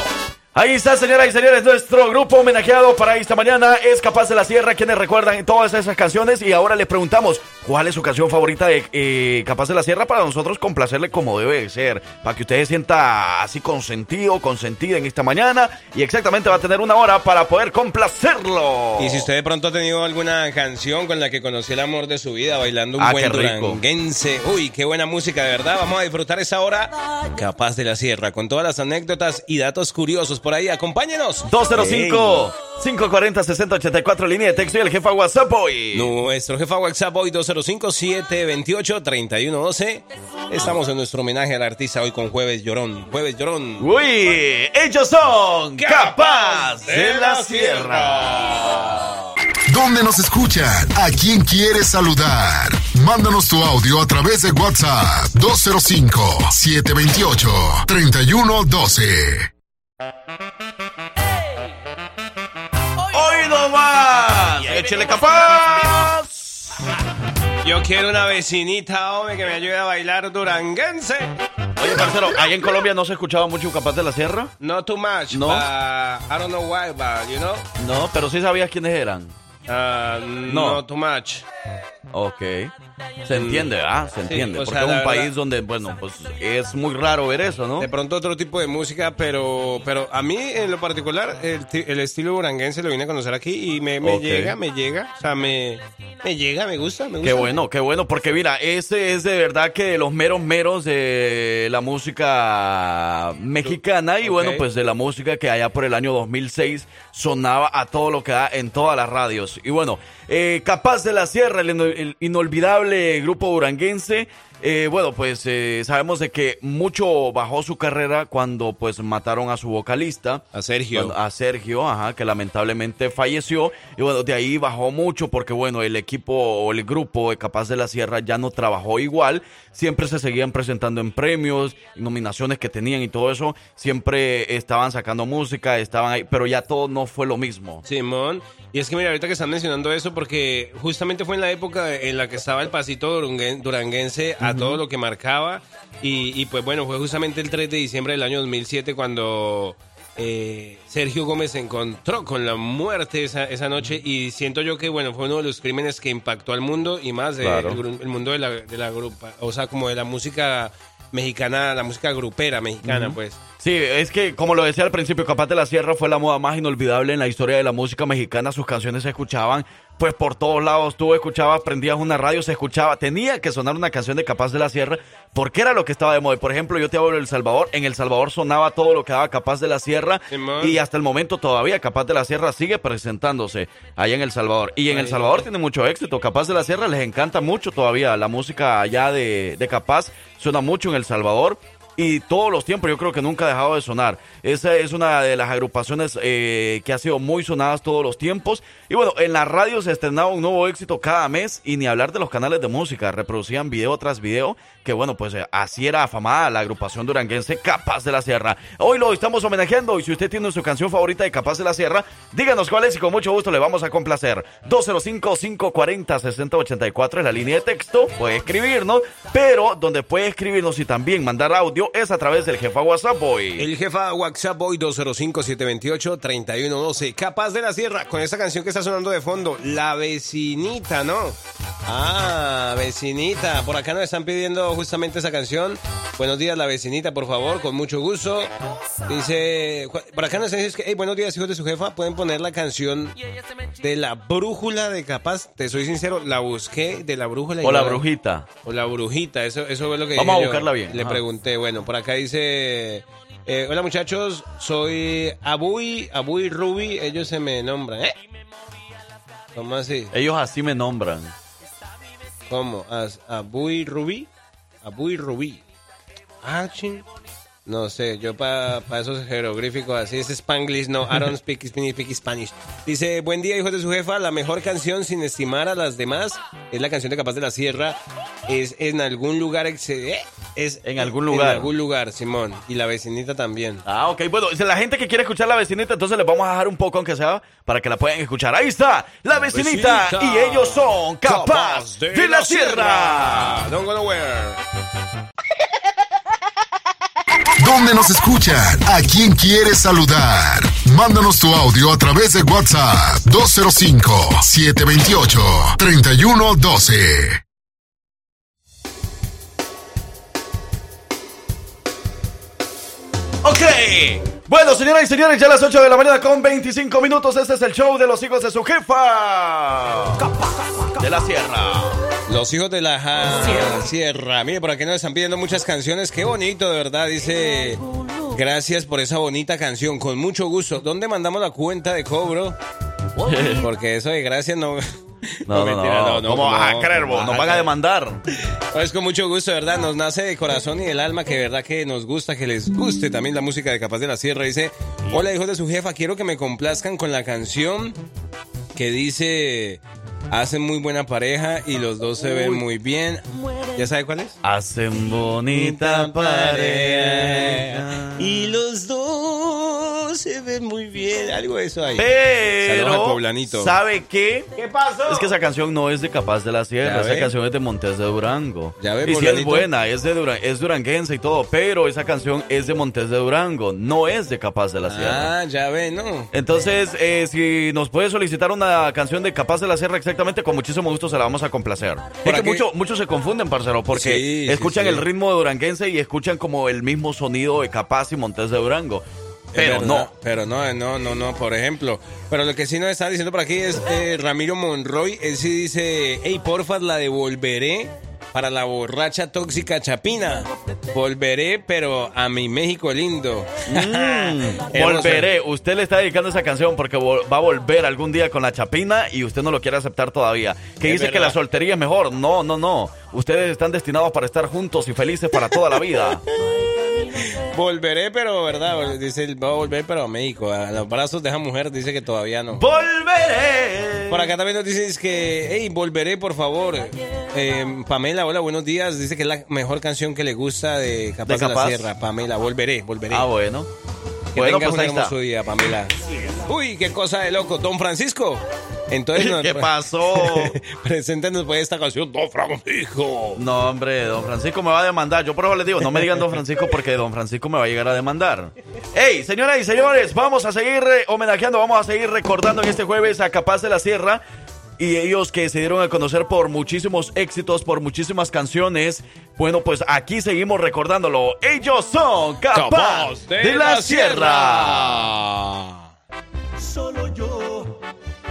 ahí está, señoras y señores, nuestro grupo homenajeado para esta mañana es Capaz de la Sierra, quienes recuerdan todas esas canciones y ahora les preguntamos cuál es su canción favorita de eh, Capaz de la Sierra para nosotros complacerle como debe de ser, para que usted se sienta así consentido, consentida en esta mañana y exactamente va a tener una hora para poder complacerlo. Y si usted de pronto ha tenido alguna canción con la que conoció el amor de su vida, bailando un Ah, buen duranguense. Uy, qué buena música, de verdad. Vamos a disfrutar esa hora capaz de la sierra, con todas las anécdotas y datos curiosos por ahí. Acompáñenos. 205-540-6084, línea de texto y el jefa WhatsApp hoy. Nuestro jefa WhatsApp hoy 205-728-3112. Estamos en nuestro homenaje al artista hoy con Jueves Llorón. Jueves Llorón. Uy, ellos son Capaz de la Sierra. ¿Dónde nos escuchan? ¿A quién quieres saludar? Mándanos tu audio a través de WhatsApp 205-728-3112. Hoy no más. Échele capaz. Yo quiero una vecinita, hombre, que me ayude a bailar duranguense. Oye, parcero, ¿ahí en Colombia no se escuchaba mucho Capaz de la Sierra? Not too much. No. but I don't know why, but you know. No, pero sí sabías quiénes eran. Uh, No. Not too much. Ok. Se entiende, ¿ah? Se entiende. Porque sea, es un país verdad- donde, bueno, pues es muy raro ver eso, ¿no? De pronto otro tipo de música, pero pero a mí en lo particular el, ti- el estilo duranguense lo vine a conocer aquí y me, llega, me llega, o sea, me, me llega, me gusta, me gusta. Qué bueno, qué bueno, porque mira, ese es de verdad que de los meros meros de la música mexicana y bueno, pues de la música que allá por el año 2006 sonaba a todo lo que da en todas las radios. Y bueno, eh, Capaz de la Sierra, el inolvidable grupo duranguense, eh, bueno, pues eh, sabemos de que mucho bajó su carrera cuando pues mataron a su vocalista. A Sergio. Cuando- a Sergio, ajá, que lamentablemente falleció. Y bueno, de ahí bajó mucho porque, bueno, el equipo o el grupo de Capaz de la Sierra ya no trabajó igual. Siempre se seguían presentando en premios, nominaciones que tenían y todo eso. Siempre estaban sacando música, estaban ahí, pero ya todo no fue lo mismo. Simón, y es que mira, ahorita que están mencionando eso, porque justamente fue en la época en la que estaba el pasito duranguen- duranguense a todo lo que marcaba, y, y pues bueno, fue justamente el 3 de diciembre del año 2007 cuando eh, Sergio Gómez se encontró con la muerte esa, esa noche, y siento yo que bueno, fue uno de los crímenes que impactó al mundo, y más Claro. el, el mundo de la, de la grupa, o sea, como de la música mexicana, la música grupera mexicana, pues. Sí, es que como lo decía al principio, Capaz de la Sierra fue la moda más inolvidable en la historia de la música mexicana. Sus canciones se escuchaban pues por todos lados. Tú escuchabas, prendías una radio, se escuchaba. Tenía que sonar una canción de Capaz de la Sierra porque era lo que estaba de moda. Por ejemplo, yo te hablo de El Salvador. En El Salvador sonaba todo lo que daba Capaz de la Sierra y hasta el momento todavía Capaz de la Sierra sigue presentándose allá en El Salvador. Y en El. Salvador tiene mucho éxito. Capaz de la Sierra les encanta mucho todavía la música allá de, de Capaz. Suena mucho en El Salvador. Y todos los tiempos yo creo que nunca ha dejado de sonar. Esa es una de las agrupaciones eh, que ha sido muy sonadas todos los tiempos. Y bueno, en la radio se estrenaba un nuevo éxito cada mes y ni hablar de los canales de música, reproducían video tras video, que bueno, pues eh, así era afamada la agrupación duranguense Capaz de la Sierra. Hoy lo estamos homenajeando y si usted tiene su canción favorita de Capaz de la Sierra, díganos cuál es y con mucho gusto le vamos a complacer. 205-540-6084 es la línea de texto, puede escribirnos, pero donde puede escribirnos y también mandar audio es a través del jefa WhatsApp Boy. El jefa WhatsApp Boy 205-728-3112. Capaz de la Sierra, con esa canción que está sonando de fondo, La Vecinita, ¿no? Ah, vecinita. Por acá nos están pidiendo justamente esa canción. Buenos días, la vecinita, por favor, con mucho gusto. Dice, por acá nos dicen que, hey, buenos días, hijos de su jefa. Pueden poner la canción de la brújula de Capaz. Te soy sincero, la busqué de la brújula. y O la no- brujita. O la brujita, eso, eso es lo que Vamos dije a yo. buscarla bien, Le ajá. pregunté, bueno, por acá dice, eh, hola muchachos, soy Abuy, Abuy Ruby, ellos se me nombran, ¿eh? ¿Cómo así? Ellos así me nombran. ¿Cómo? ¿Abuy Ruby? Abuy Ruby. Ah, ching. No sé, yo para esos jeroglíficos así, es Spanglish, no, I don't speak Spanish, speak Spanish. Dice, buen día, hijos de su jefa, la mejor canción sin estimar a las demás es la canción de Capaz de la Sierra, es en algún lugar, ex- eh, es En algún lugar. En algún lugar, Simón, y la vecinita también. Ah, ok. Bueno, si la gente que quiere escuchar la vecinita, entonces les vamos a dejar un poco, aunque sea, para que la puedan escuchar. Ahí está, la vecinita. Vecinita. Y ellos son capaz de, la sierra. Don't go nowhere. ¿Dónde nos escuchan? ¿A quién quieres saludar? Mándanos tu audio a través de WhatsApp 205-728-3112. Ok. Bueno, señoras y señores, ya a las 8 de la mañana con 25 minutos. Este es el show de los hijos de su jefa. De la sierra. Los hijos de la ja- sierra. Mire, por aquí nos están pidiendo muchas canciones. Qué bonito, de verdad. Dice, gracias por esa bonita canción. Con mucho gusto. ¿Dónde mandamos la cuenta de cobro? [LAUGHS] Porque eso de gracias no... No, no, mentira, no. ¿Cómo vas a creer, vos? Nos van a demandar. Pues con mucho gusto, de verdad, nos nace de corazón y del alma que verdad que nos gusta, que les guste también la música de Capaz de la Sierra. Dice, hola hijos de su jefa, quiero que me complazcan con la canción que dice, hacen muy buena pareja y los dos se ven muy bien. ¿Ya sabe cuál es? Hacen bonita pareja. Y los dos se ven muy bien. Algo de eso ahí. Saludos al Pero, poblanito. ¿sabe qué? ¿Qué pasó? Es que esa canción no es de Capaz de la Sierra, esa ve. canción es de Montes de Durango. Ya ve, y sí es buena, es de Duran es duranguense y todo, pero esa canción es de Montes de Durango, no es de Capaz de la Sierra. Ah, ya ve, ¿no? Entonces, eh, si nos puede solicitar una canción de Capaz de la Sierra exactamente, con muchísimo gusto se la vamos a complacer. Es que aquí- mucho- muchos se confunden, parcero, porque Sí, sí, escuchan sí. el ritmo de duranguense y escuchan como el mismo sonido de Capaz y Montes de Durango. Pero verdad, no. Pero no, no, no, no, por ejemplo. Pero lo que sí nos está diciendo por aquí es eh, Ramiro Monroy. Él sí dice, hey, porfa, la devolveré para la borracha tóxica chapina. Volveré, pero a mi México lindo. [LAUGHS] Hermoso. Volveré. Usted le está dedicando esa canción porque va a volver algún día con la chapina y usted no lo quiere aceptar todavía. Que Es dice que la soltería es mejor. No, no, no. Ustedes están destinados para estar juntos y felices para toda la vida. [LAUGHS] Volveré, pero, ¿verdad? Dice, va a volver, pero a México. A los brazos de esa mujer dice que todavía no. Volveré. Por acá también nos dicen que, hey, volveré, por favor. Eh, Pamela, hola, buenos días. Dice que es la mejor canción que le gusta de Capaz ¿De la? Sierra. Pamela, volveré, volveré. Ah, bueno. Que Bueno, tengas pues un hermoso día, Pamela. Uy, qué cosa de loco. Don Francisco. Entonces, [LAUGHS] nos- ¿Qué pasó? [LAUGHS] Preséntenos pues esta canción, Don Francisco. No, hombre, don Francisco me va a demandar. Yo por eso les digo, no me digan don Francisco porque don Francisco me va a llegar a demandar. Hey, señoras y señores, vamos a seguir eh, homenajeando, vamos a seguir recordando en este jueves a Capaz de la Sierra. Y ellos que se dieron a conocer por muchísimos éxitos, por muchísimas canciones. Bueno, pues aquí seguimos recordándolo. Ellos son Capaz, de, la, Sierra. Solo yo,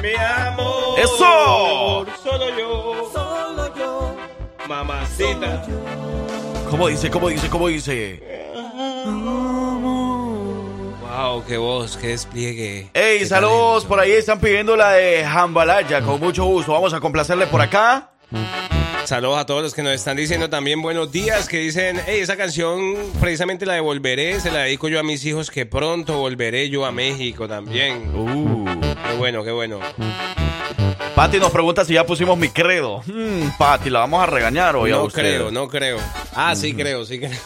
mi amor. ¡Eso! Solo yo. Solo yo. Mamacita. ¿Cómo dice? ¿Cómo dice? ¿Cómo dice? Wow, qué voz, qué despliegue. Hey, Qué saludos talento. por ahí. Están pidiendo la de Jambalaya. Con mucho gusto. Vamos a complacerle por acá. Saludos a todos los que nos están diciendo también buenos días, que dicen, hey, esa canción precisamente la de Volveré, se la dedico yo a mis hijos, que pronto volveré yo a México también. Uh. Qué bueno, qué bueno. Pati nos pregunta si ya pusimos mi credo. Hmm, Pati, ¿la vamos a regañar hoy a No usted? creo, no creo. Ah, sí creo, sí creo.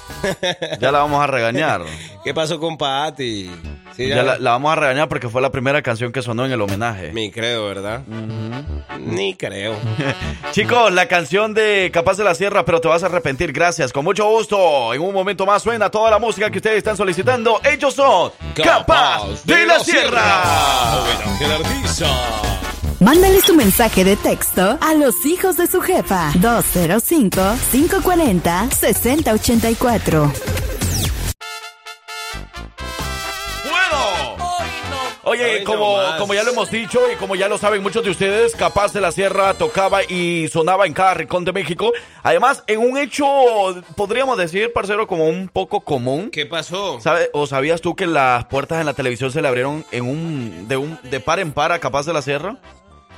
Ya la vamos a regañar. [LAUGHS] ¿Qué pasó con Pati? Sí, Ya la, la vamos a regañar porque fue la primera canción que sonó en el homenaje. Mi creo, ¿verdad? Ni creo. [LAUGHS] Chicos, la canción de Capaz de la Sierra, pero te vas a arrepentir. Gracias, con mucho gusto. En un momento más suena toda la música que ustedes están solicitando. Ellos son Capaz de la Sierra. Ángel Artiza. Mándale tu mensaje de texto a los hijos de su jefa 205-540-6084. ¡Puedo! Oye, como, como ya lo hemos dicho y como ya lo saben muchos de ustedes, Capaz de la Sierra tocaba y sonaba en cada rincón de México. Además, en un hecho, podríamos decir, parcero, como un poco común. ¿Qué pasó? ¿Sabe- ¿O sabías tú que las puertas en la televisión se le abrieron en un de un de par en par a Capaz de la Sierra?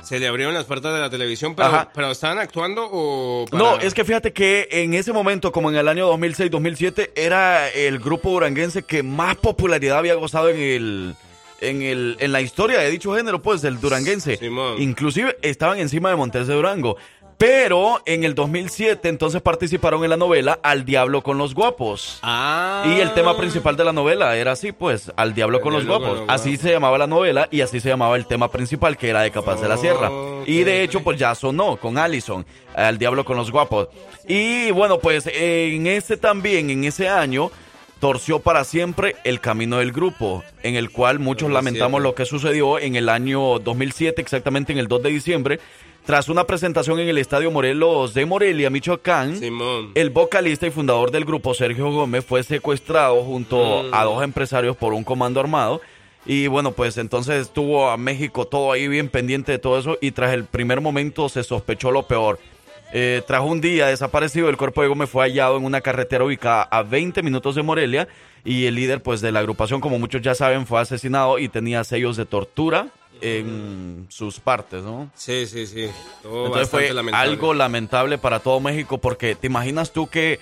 Se le abrieron las puertas de la televisión, pero, pero ¿estaban actuando o...? para- No, es que fíjate que en ese momento, como en el año 2006-2007, era el grupo duranguense que más popularidad había gozado en el... En, el, en la historia de dicho género, pues, del duranguense. Simón. Inclusive estaban encima de Montes de Durango. Pero en el 2007 entonces participaron en la novela Al Diablo con los Guapos. Ah. Y el tema principal de la novela era así, pues, Al Diablo con los Guapos. Así se llamaba la novela y así se llamaba el tema principal, que era de Capaz de la Sierra. Y de hecho, pues ya sonó con Allison, Al Diablo con los Guapos. Y bueno, pues en ese también, en ese año, torció para siempre el camino del grupo, en el cual muchos 2007. lamentamos lo que sucedió en el año 2007, exactamente en el 2 de diciembre. Tras una presentación en el Estadio Morelos de Morelia, Michoacán, Simón. el vocalista y fundador del grupo, Sergio Gómez, fue secuestrado junto Mm. a dos empresarios por un comando armado. Y bueno, pues entonces estuvo a México todo ahí bien pendiente de todo eso y tras el primer momento se sospechó lo peor. Eh, tras un día desaparecido, el cuerpo de Gómez fue hallado en una carretera ubicada a 20 minutos de Morelia y el líder pues de la agrupación, como muchos ya saben, fue asesinado y tenía sellos de tortura en sus partes, ¿no? Sí, sí, sí. Todo Entonces fue lamentable. algo lamentable para todo México porque te imaginas tú que,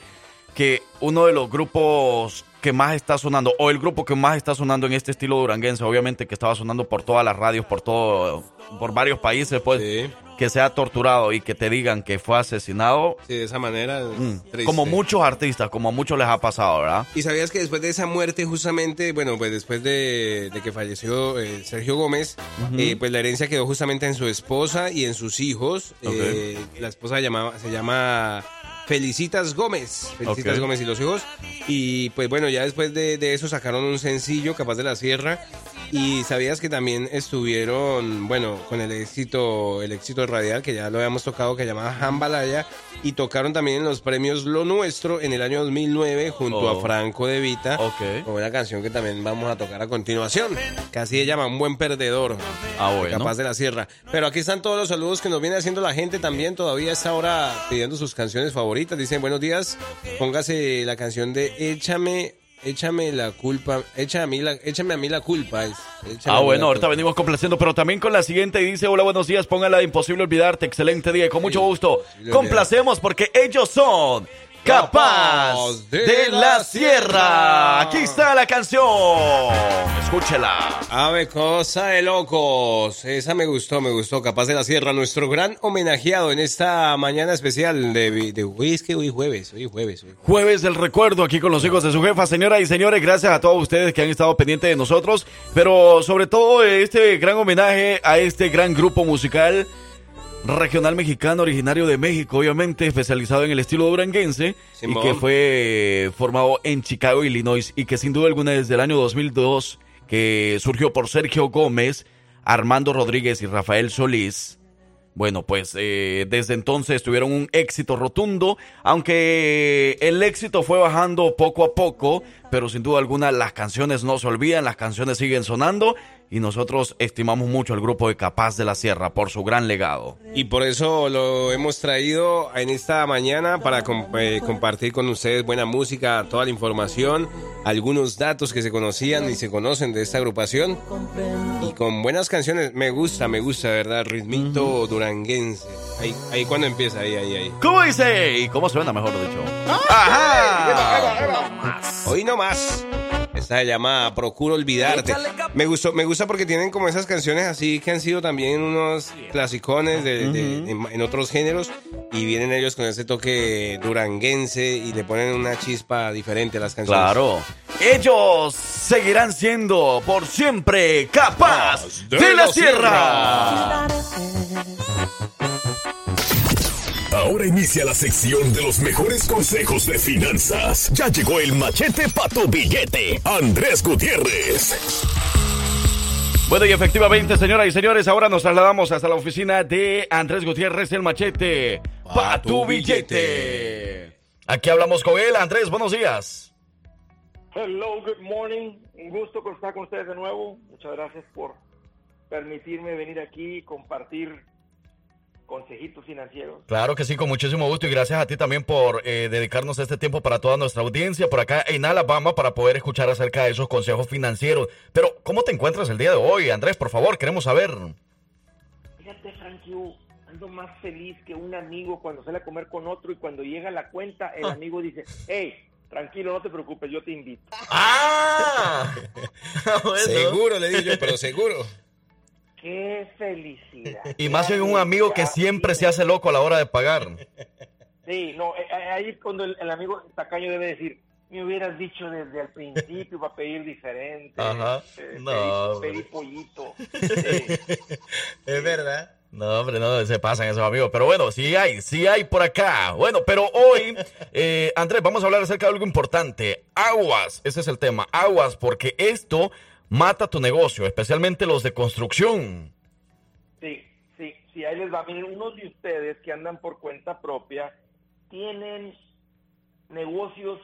que uno de los grupos que más está sonando, o el grupo que más está sonando en este estilo duranguense, obviamente que estaba sonando por todas las radios, por todo, por varios países, pues, Sí. Que sea torturado y que te digan que fue asesinado, Sí, de esa manera. mm, como muchos artistas, como a muchos les ha pasado, ¿verdad? Y sabías que después de esa muerte, justamente, bueno, pues después de, de que falleció eh, Sergio Gómez, eh, pues la herencia quedó justamente en su esposa y en sus hijos. Eh, la esposa llamaba, se llama Felicitas Gómez. Felicitas. Gómez y los hijos. Y pues bueno, ya después de, de eso sacaron un sencillo, Capaz de la Sierra. Y sabías que también estuvieron, bueno, con el éxito, el éxito radial, que ya lo habíamos tocado, que llamaba Jambalaya. Y tocaron también en los premios Lo Nuestro en el año 2009 junto Oh. a Franco de Vita. Ok. Con una canción que también vamos a tocar a continuación. Que así se llama Un Buen Perdedor. Ah, bueno. Capaz de la Sierra. Pero aquí están todos los saludos que nos viene haciendo la gente también. Todavía está ahora pidiendo sus canciones favoritas. Dicen buenos días. Póngase la canción de Échame. Échame la culpa, échame a mí la, échame a mí la culpa. Échame Ah, bueno, ahorita culpa. venimos complaciendo, pero también con la siguiente dice, hola, buenos días, póngala de Imposible Olvidarte, excelente día y con mucho gusto. Complacemos porque ellos son Capaz de la Sierra. Aquí está la canción. Escúchela. Ave cosa de locos. Esa me gustó, me gustó. Capaz de la Sierra, nuestro gran homenajeado en esta mañana especial de, de hoy es que hoy jueves, hoy jueves. hoy- Jueves del recuerdo aquí con los hijos de su jefa. Señoras y señores, gracias a todos ustedes que han estado pendientes de nosotros, pero sobre todo este gran homenaje a este gran grupo musical regional mexicano originario de México, obviamente especializado en el estilo duranguense Simón. y que fue formado en Chicago, Illinois y que sin duda alguna desde el año 2002 que surgió por Sergio Gómez, Armando Rodríguez y Rafael Solís. Bueno, pues eh, desde entonces tuvieron un éxito rotundo, aunque el éxito fue bajando poco a poco, pero sin duda alguna las canciones no se olvidan, las canciones siguen sonando y nosotros estimamos mucho al grupo de Capaz de la Sierra por su gran legado. Y por eso lo hemos traído en esta mañana para com- eh, compartir con ustedes buena música, toda la información, algunos datos que se conocían y se conocen de esta agrupación. Y con buenas canciones, me gusta, me gusta, ¿verdad? Ritmito duranguense. Ahí, ahí cuando empieza, ahí, ahí, ahí. ¿Cómo dice? ¿Y cómo suena, mejor dicho? ¡Ajá! Hoy no más. Esta se llama Procuro Olvidarte. Me gustó, me gusta porque tienen como esas canciones así que han sido también unos clasicones de, de- en, en otros géneros y vienen ellos con ese toque duranguense y le ponen una chispa diferente a las canciones. Claro. Ellos seguirán siendo por siempre capaz de, la sierra. Ahora inicia la sección de los mejores consejos de finanzas. Ya llegó el machete para tu billete. Andrés Gutiérrez. Bueno, y efectivamente, señoras y señores, ahora nos trasladamos hasta la oficina de Andrés Gutiérrez, el machete, pa' tu billete. Aquí hablamos con él. Andrés, buenos días. Hello, good morning. Un gusto estar con ustedes de nuevo. Muchas gracias por permitirme venir aquí y compartir consejitos financieros. Claro que sí, con muchísimo gusto y gracias a ti también por eh, dedicarnos este tiempo para toda nuestra audiencia por acá en Alabama para poder escuchar acerca de esos consejos financieros. Pero, ¿cómo te encuentras el día de hoy, Andrés? Por favor, queremos saber. Fíjate, Frankie, ando más feliz que un amigo cuando sale a comer con otro y cuando llega la cuenta, el amigo dice, hey, tranquilo, no te preocupes, yo te invito. ¡Ah! [LAUGHS] Seguro, le digo yo, pero seguro. [LAUGHS] ¡Qué felicidad! Y más en un amigo que siempre se hace loco a la hora de pagar. Sí, no, eh, eh, ahí cuando el, el amigo tacaño debe decir, me hubieras dicho desde el principio para pedir diferente. Ajá. eh, No, pedí- pollito. [LAUGHS] Es verdad. No, hombre, no se pasan esos amigos. Pero bueno, sí hay, sí hay por acá. Bueno, pero hoy, eh, Andrés, vamos a hablar acerca de algo importante. Aguas, ese es el tema. Aguas, porque esto mata tu negocio, especialmente los de construcción. Sí, sí, sí, ahí les va. Miren, unos de ustedes que andan por cuenta propia tienen negocios,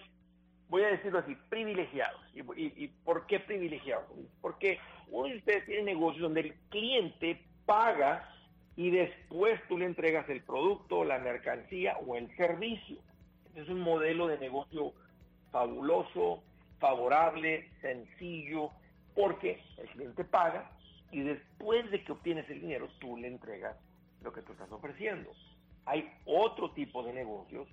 voy a decirlo así, privilegiados. ¿Y, y- por qué privilegiados? Porque uno de ustedes tiene negocios donde el cliente paga y después tú le entregas el producto, la mercancía o el servicio. Este es un modelo de negocio fabuloso, favorable, sencillo, porque el cliente paga y después de que obtienes el dinero tú le entregas lo que tú estás ofreciendo. Hay otro tipo de negocios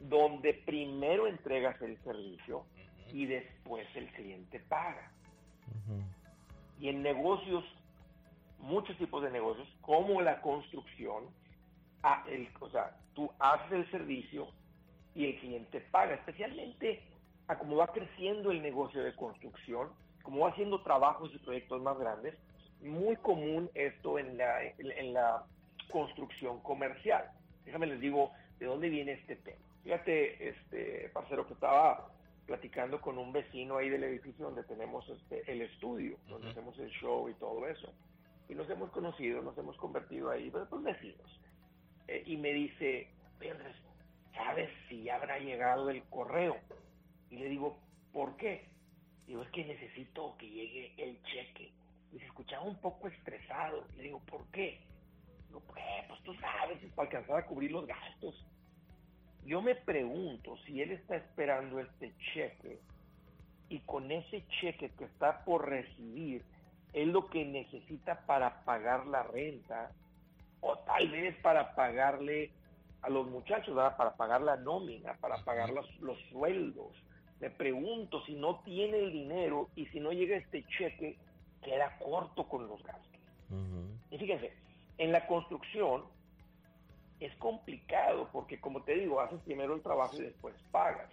donde primero entregas el servicio y después el cliente paga. Y en negocios, muchos tipos de negocios, como la construcción, a- el- o sea, tú haces el servicio y el cliente paga, especialmente a como va creciendo el negocio de construcción, como va haciendo trabajos y proyectos más grandes, muy común esto en la, en la construcción comercial. Déjame les digo de dónde viene este tema. Fíjate, este parcero que estaba platicando con un vecino ahí del edificio donde tenemos este, el estudio, donde hacemos el show y todo eso. Y nos hemos conocido, nos hemos convertido ahí, pues, pues, vecinos. Eh, y me dice, "Oye, Andrés, ¿sabes si ya habrá llegado el correo? Y le digo, ¿por qué? Digo, es que necesito que llegue el cheque. Y se escuchaba un poco estresado. Le digo, ¿por qué? Digo, pues, pues tú sabes, es para alcanzar a cubrir los gastos. Yo me pregunto si él está esperando este cheque y con ese cheque que está por recibir es lo que necesita para pagar la renta o tal vez para pagarle a los muchachos, ¿verdad? para pagar la nómina, para pagar los, los sueldos. Me pregunto si no tiene el dinero y si no llega este cheque, queda corto con los gastos. Y fíjense, en la construcción es complicado porque, como te digo, haces primero el trabajo y después pagas.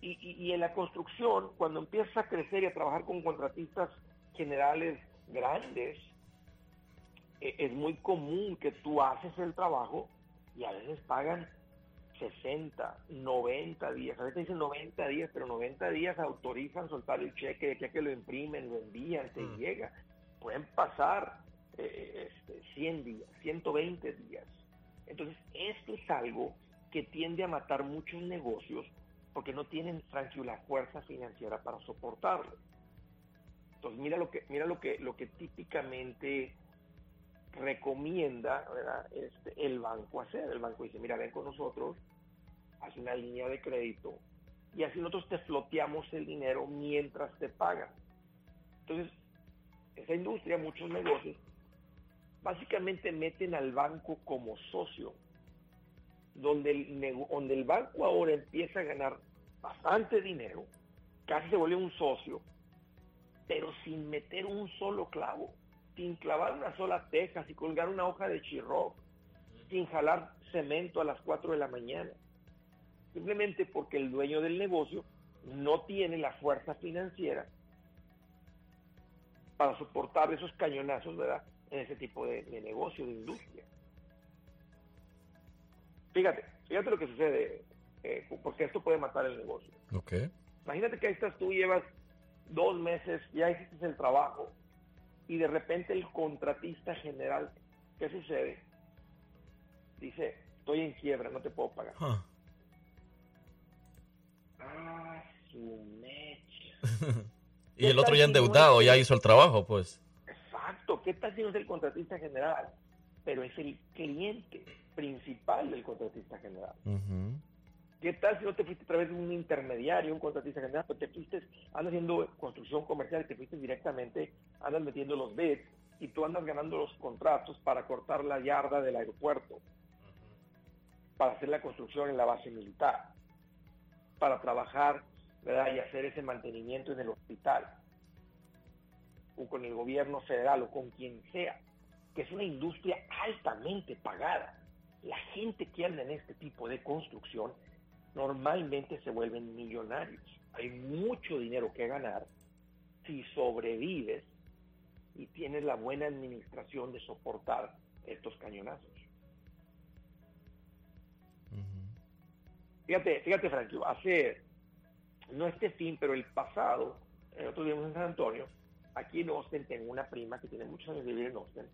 Y, y- y en la construcción, cuando empiezas a crecer y a trabajar con contratistas generales grandes, e- es muy común que tú haces el trabajo y a veces pagan 60, 90 días. A veces dicen 90 días, pero 90 días autorizan soltar el cheque, el cheque lo imprimen, lo envían, te llega. Pueden pasar eh, este, 100 días, 120 días. Entonces, esto es algo que tiende a matar muchos negocios porque no tienen, Frankie, la fuerza financiera para soportarlo. Entonces, mira lo que, mira lo que, lo que típicamente recomienda. Este, el banco hacer. El banco dice, mira, ven con nosotros, haz una línea de crédito y así nosotros te floteamos el dinero mientras te pagan. Entonces, esa industria, muchos negocios, básicamente meten al banco como socio, donde donde el banco ahora empieza a ganar bastante dinero, casi se vuelve un socio, pero sin meter un solo clavo, sin clavar una sola teja, sin colgar una hoja de chirro, sin jalar cemento a las 4 de la mañana. Simplemente porque el dueño del negocio no tiene la fuerza financiera para soportar esos cañonazos, ¿verdad? En ese tipo de, de negocio, de industria. Fíjate, fíjate lo que sucede, eh, porque esto puede matar el negocio. Ok. Imagínate que ahí estás tú, llevas dos meses, ya hiciste el trabajo, y de repente el contratista general, ¿qué sucede? Dice, estoy en quiebra, no te puedo pagar. Ah. Ah, su mecha. [LAUGHS] Y el otro ya endeudado, ya hizo el trabajo, pues. Exacto, ¿qué tal si no es el contratista general? Pero es el cliente principal del contratista general. Ujú. ¿Qué tal si no te fuiste a través de un intermediario, un contratista general, pero te fuiste, andas haciendo construcción comercial y te fuiste directamente, andas metiendo los bids y tú andas ganando los contratos para cortar la yarda del aeropuerto, para hacer la construcción en la base militar, para trabajar ¿verdad? y hacer ese mantenimiento en el hospital, o con el gobierno federal o con quien sea, que es una industria altamente pagada. La gente que anda en este tipo de construcción normalmente se vuelven millonarios. Hay mucho dinero que ganar si sobrevives y tienes la buena administración de soportar estos cañonazos. Fíjate, fíjate, Frankie, hace, no este fin, pero el pasado, otro día en San Antonio, aquí en Austin tengo una prima que tiene muchos años de vivir en Austin,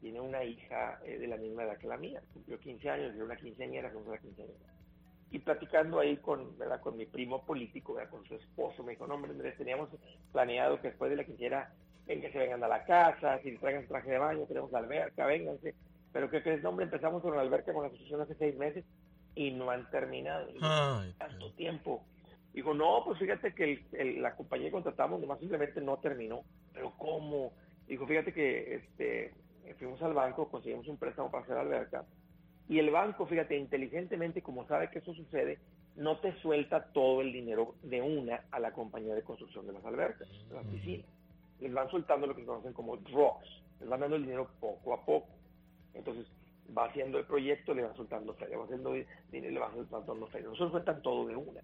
tiene una hija eh, de la misma edad que la mía, cumplió 15 años, de una quinceañera, con una quinceañera. Y platicando ahí con, ¿verdad? con mi primo político, ¿verdad? con su esposo, me dijo, no, hombre, Andrés, teníamos planeado que después de la quinceañera, venga, se vengan a la casa, si traigan traje de baño, tenemos la alberca, vénganse. Pero ¿qué crees? No, hombre, empezamos con la alberca, con la construcción hace seis meses y no han terminado. Ay, tanto tiempo. Dijo, no, pues fíjate que el- el- la compañía que contratamos nomás simplemente no terminó. Pero ¿cómo? Dijo, fíjate que este, fuimos al banco, conseguimos un préstamo para hacer la alberca. Y el banco, fíjate, inteligentemente, como sabe que eso sucede, no te suelta todo el dinero de una a la compañía de construcción de las albercas, de las piscinas. Les van soltando lo que conocen como draws. Les van dando el dinero poco a poco. Entonces, va haciendo el proyecto, le van soltando feria, va haciendo dinero, le van soltando feria. No se sueltan todo de una.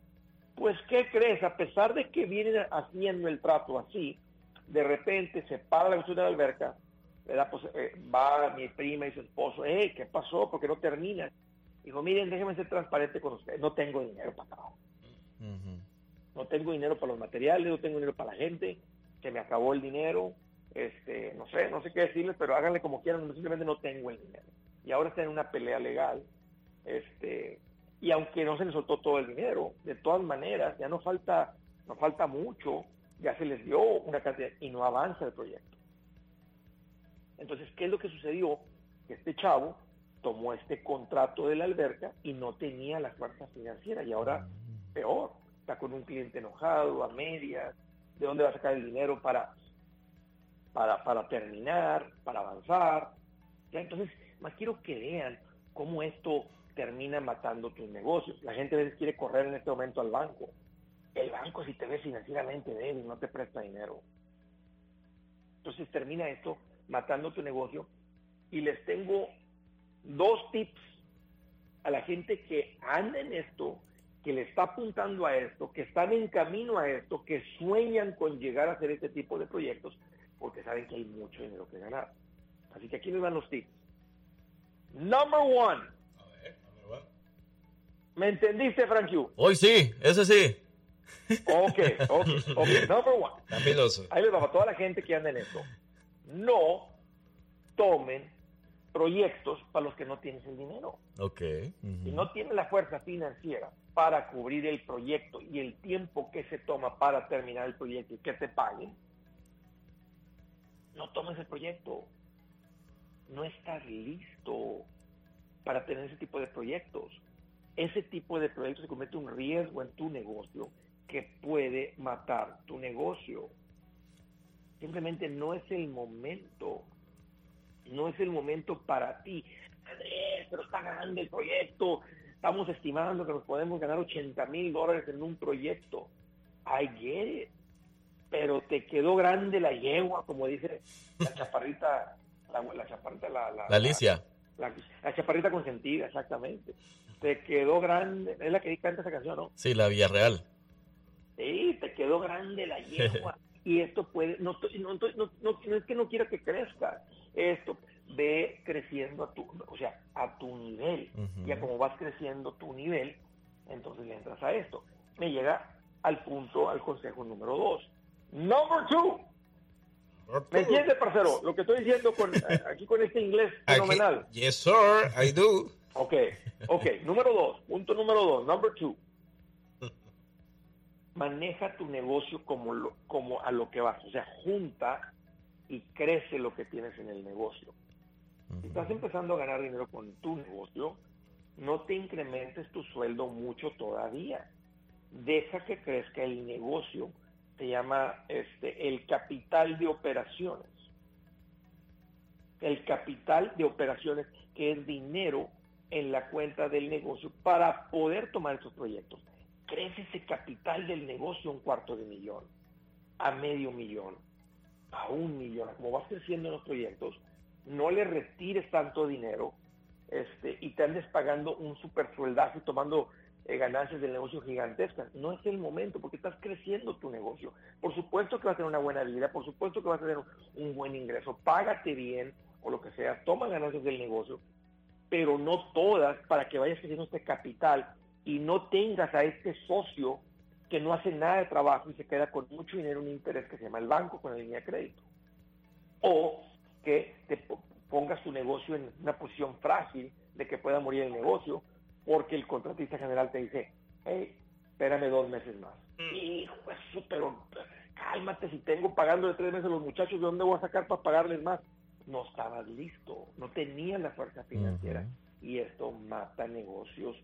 Pues, ¿qué crees? A pesar de que vienen haciendo el trato así, de repente se para la construcción de la alberca, ¿verdad? Pues eh, va mi prima y su esposo, eh, ¿qué pasó? ¿Por qué no termina? Dijo, miren, déjenme ser transparente con ustedes, no tengo dinero para trabajo. No tengo dinero para los materiales, no tengo dinero para la gente, se me acabó el dinero, este, no sé, no sé qué decirles, pero háganle como quieran, simplemente no tengo el dinero. Y ahora está en una pelea legal, este, y aunque no se les soltó todo el dinero, de todas maneras, ya no falta, no falta mucho, ya se les dio una cantidad y no avanza el proyecto. Entonces, ¿qué es lo que sucedió? Que este chavo tomó este contrato de la alberca y no tenía la fuerza financiera y ahora peor, está con un cliente enojado, a medias, ¿de dónde va a sacar el dinero para, para, terminar, para avanzar? ¿Ya? Entonces, más quiero que vean cómo esto termina matando tus negocios. La gente a veces quiere correr en este momento al banco. El banco si te ve financieramente débil no te presta dinero. Entonces termina esto matando tu negocio y les tengo dos tips a la gente que anda en esto, que le está apuntando a esto, que están en camino a esto, que sueñan con llegar a hacer este tipo de proyectos, porque saben que hay mucho dinero que ganar. Así que aquí les van los tips. Number one. ¿Me entendiste, Frank Yu? Hoy sí, ese sí. Ok, ok, ok. [LAUGHS] Number one. Ahí les va para toda la gente que anda en esto. No tomen proyectos para los que no tienes el dinero. Ok. Si no tienes la fuerza financiera para cubrir el proyecto y el tiempo que se toma para terminar el proyecto y que te paguen, no tomes el proyecto. No estás listo para tener ese tipo de proyectos. Ese tipo de proyectos se convierte en un riesgo en tu negocio que puede matar tu negocio. Simplemente no es el momento. no es el momento para ti. Andrés, pero está grande el proyecto, estamos estimando que nos podemos ganar 80 mil dólares en un proyecto. I get it. Pero te quedó grande la yegua, como dice la chaparrita, la, la chaparrita, la, la, La Alicia. la, la chaparrita consentida, exactamente. Te quedó grande, es la que canta esa canción, ¿no? Sí, la Villarreal. Sí, te quedó grande la yegua. [LAUGHS] y esto puede, no, estoy- no, no, no- es que no quiera que crezca, esto ve creciendo a tu, o sea, a tu nivel. Ya como vas creciendo tu nivel, entonces le entras a esto. Me llega al punto, al consejo número dos. Number two. ¿Me entiendes, parcero? Lo que estoy diciendo con, eh, aquí con este inglés fenomenal. Yes, sir, I do. Ok, ok. número dos, punto número dos, number two. Maneja tu negocio como, lo, como a lo que vas. O sea, junta y crece lo que tienes en el negocio. Si estás empezando a ganar dinero con tu negocio, no te incrementes tu sueldo mucho todavía. Deja que crezca el negocio. Se llama este, el capital de operaciones. El capital de operaciones, que es dinero en la cuenta del negocio para poder tomar esos proyectos. Crece ese capital del negocio a un cuarto de millón, a medio millón, a un millón. Como vas creciendo en los proyectos, no le retires tanto dinero este, y te andes pagando un super sueldazo y tomando eh, ganancias del negocio gigantescas. No es el momento porque estás creciendo tu negocio. Por supuesto que vas a tener una buena vida, por supuesto que vas a tener un buen ingreso. Págate bien o lo que sea, toma ganancias del negocio, pero no todas para que vayas creciendo este capital y no tengas a este socio que no hace nada de trabajo y se queda con mucho dinero en un interés que se llama el banco con la línea de crédito. O que te po- pongas tu negocio en una posición frágil de que pueda morir el negocio porque el contratista general te dice, hey, espérame dos meses más. Hijo, eso, pero cálmate, si tengo pagando de tres meses a los muchachos, ¿de dónde voy a sacar para pagarles más? No estabas listo, no tenías la fuerza financiera. Y esto mata negocios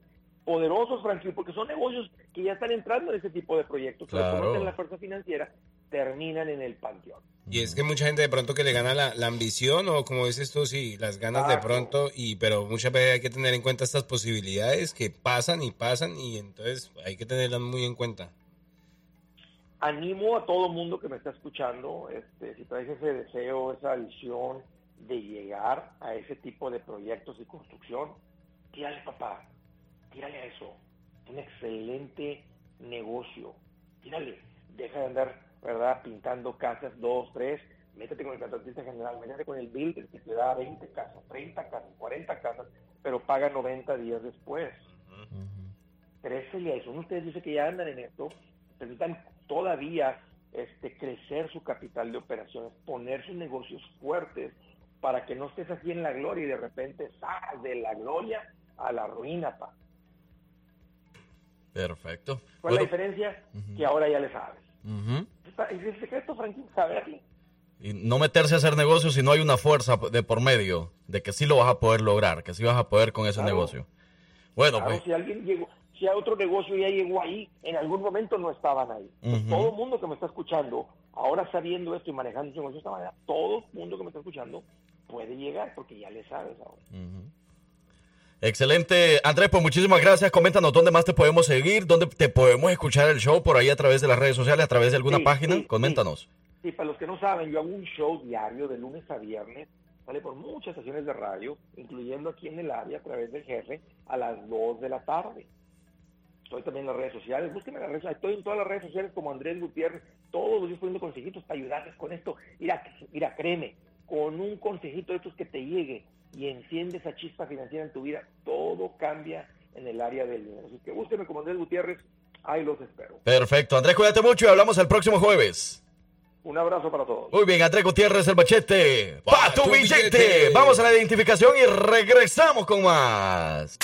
poderosos, Frankie, porque son negocios que ya están entrando en ese tipo de proyectos, Claro. tienen la fuerza financiera, terminan en el panteón. Y es que mucha gente de pronto que le gana la, la ambición o como dices tú, sí, las ganas de pronto, y pero muchas veces hay que tener en cuenta estas posibilidades que pasan y pasan y entonces hay que tenerlas muy en cuenta. animo a todo mundo que me está escuchando, este, si traes ese deseo, esa visión de llegar a ese tipo de proyectos y construcción, tírale papá, tírale a eso. Es un excelente negocio. Tírale, deja de andar, ¿verdad? Pintando casas, dos, tres, métete con el contratista general, métete con el builder que te da 20 casas, 30 casas, 40 casas, pero paga 90 días después. Crécele a eso. Ustedes dice que ya andan en esto, necesitan todavía este, crecer su capital de operaciones, poner sus negocios fuertes para que no estés así en la gloria y de repente sal de la gloria a la ruina, pa. Perfecto. ¿Cuál es la diferencia? Que ahora ya le sabes. ujú. Está- Es el secreto, Franklin, saberle. Y no meterse a hacer negocios si no hay una fuerza de por medio de que sí lo vas a poder lograr, que sí vas a poder con ese Claro. negocio. Bueno, Claro, pues. si alguien llegó, si a otro negocio ya llegó ahí, en algún momento no estaban ahí. Ujú. Todo el mundo que me está escuchando, ahora sabiendo esto y manejando su negocio de esta manera, todo el mundo que me está escuchando puede llegar porque ya le sabes ahora. Excelente. Andrés, pues muchísimas gracias. Coméntanos dónde más te podemos seguir, dónde te podemos escuchar el show, por ahí a través de las redes sociales, a través de alguna Sí, página. sí, Coméntanos. Sí, para los que no saben, yo hago un show diario de lunes a viernes, sale por muchas estaciones de radio, incluyendo aquí en el área a través del jefe, a las 2 de la tarde. Estoy también en las redes sociales, búsquenme en las redes sociales, estoy en todas las redes sociales como Andrés Gutiérrez, todos los días poniendo consejitos para ayudarles con esto. Mira, mira, créeme, con un consejito de estos que te llegue y enciende esa chispa financiera en tu vida, todo cambia en el área del dinero. Así que búsquenme como Andrés Gutiérrez, ahí los espero. Perfecto. Andrés, cuídate mucho y hablamos el próximo jueves. Un abrazo para todos. Muy bien, Andrés Gutiérrez, el machete. ¡Pa tu billete! Vamos a la identificación y regresamos con más.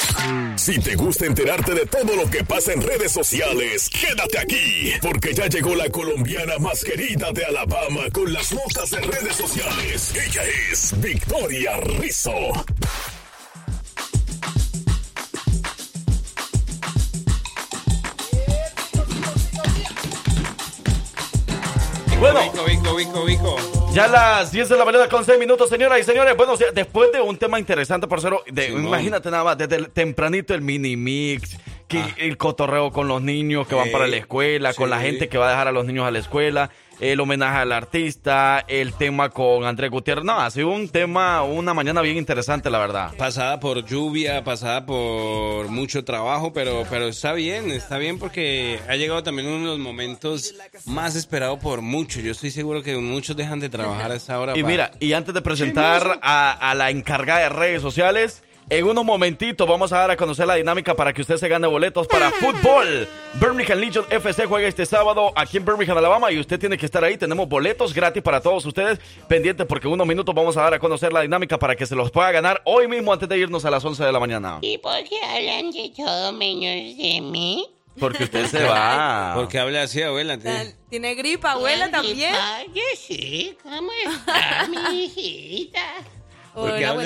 Si te gusta enterarte de todo lo que pasa en redes sociales, quédate aquí, porque ya llegó la colombiana más querida de Alabama con las notas de redes sociales. Ella es Victoria Rizzo. Bueno. Ya las 10 de la mañana con 6 minutos, señoras y señores. Bueno, después de un tema interesante, parcero, de, Simón. imagínate nada más, desde el tempranito el mini mix, que el cotorreo con los niños que van para la escuela, con la gente que va a dejar a los niños a la escuela, el homenaje al artista, el tema con Andrés Gutiérrez. No, ha sido un tema, una mañana bien interesante, la verdad. Pasada por lluvia, pasada por mucho trabajo, pero, pero está bien, está bien porque ha llegado también uno de los momentos más esperados por muchos. Yo estoy seguro que muchos dejan de trabajar a esa hora. Y para- mira, y antes de presentar a, a la encargada de redes sociales, en unos momentitos vamos a dar a conocer la dinámica para que usted se gane boletos para [LAUGHS] fútbol. Birmingham Legion FC juega este sábado aquí en Birmingham, Alabama, y usted tiene que estar ahí. Tenemos boletos gratis para todos ustedes. Pendientes porque en unos minutos vamos a dar a conocer la dinámica para que se los pueda ganar hoy mismo antes de irnos a las 11 de la mañana. ¿Y por qué hablan de todo menos de mí? Porque usted se [LAUGHS] va. Porque habla así, abuela. tiene- Tiene gripa, abuela, también. Yo sí, ¿cómo está mi hijita? Hola.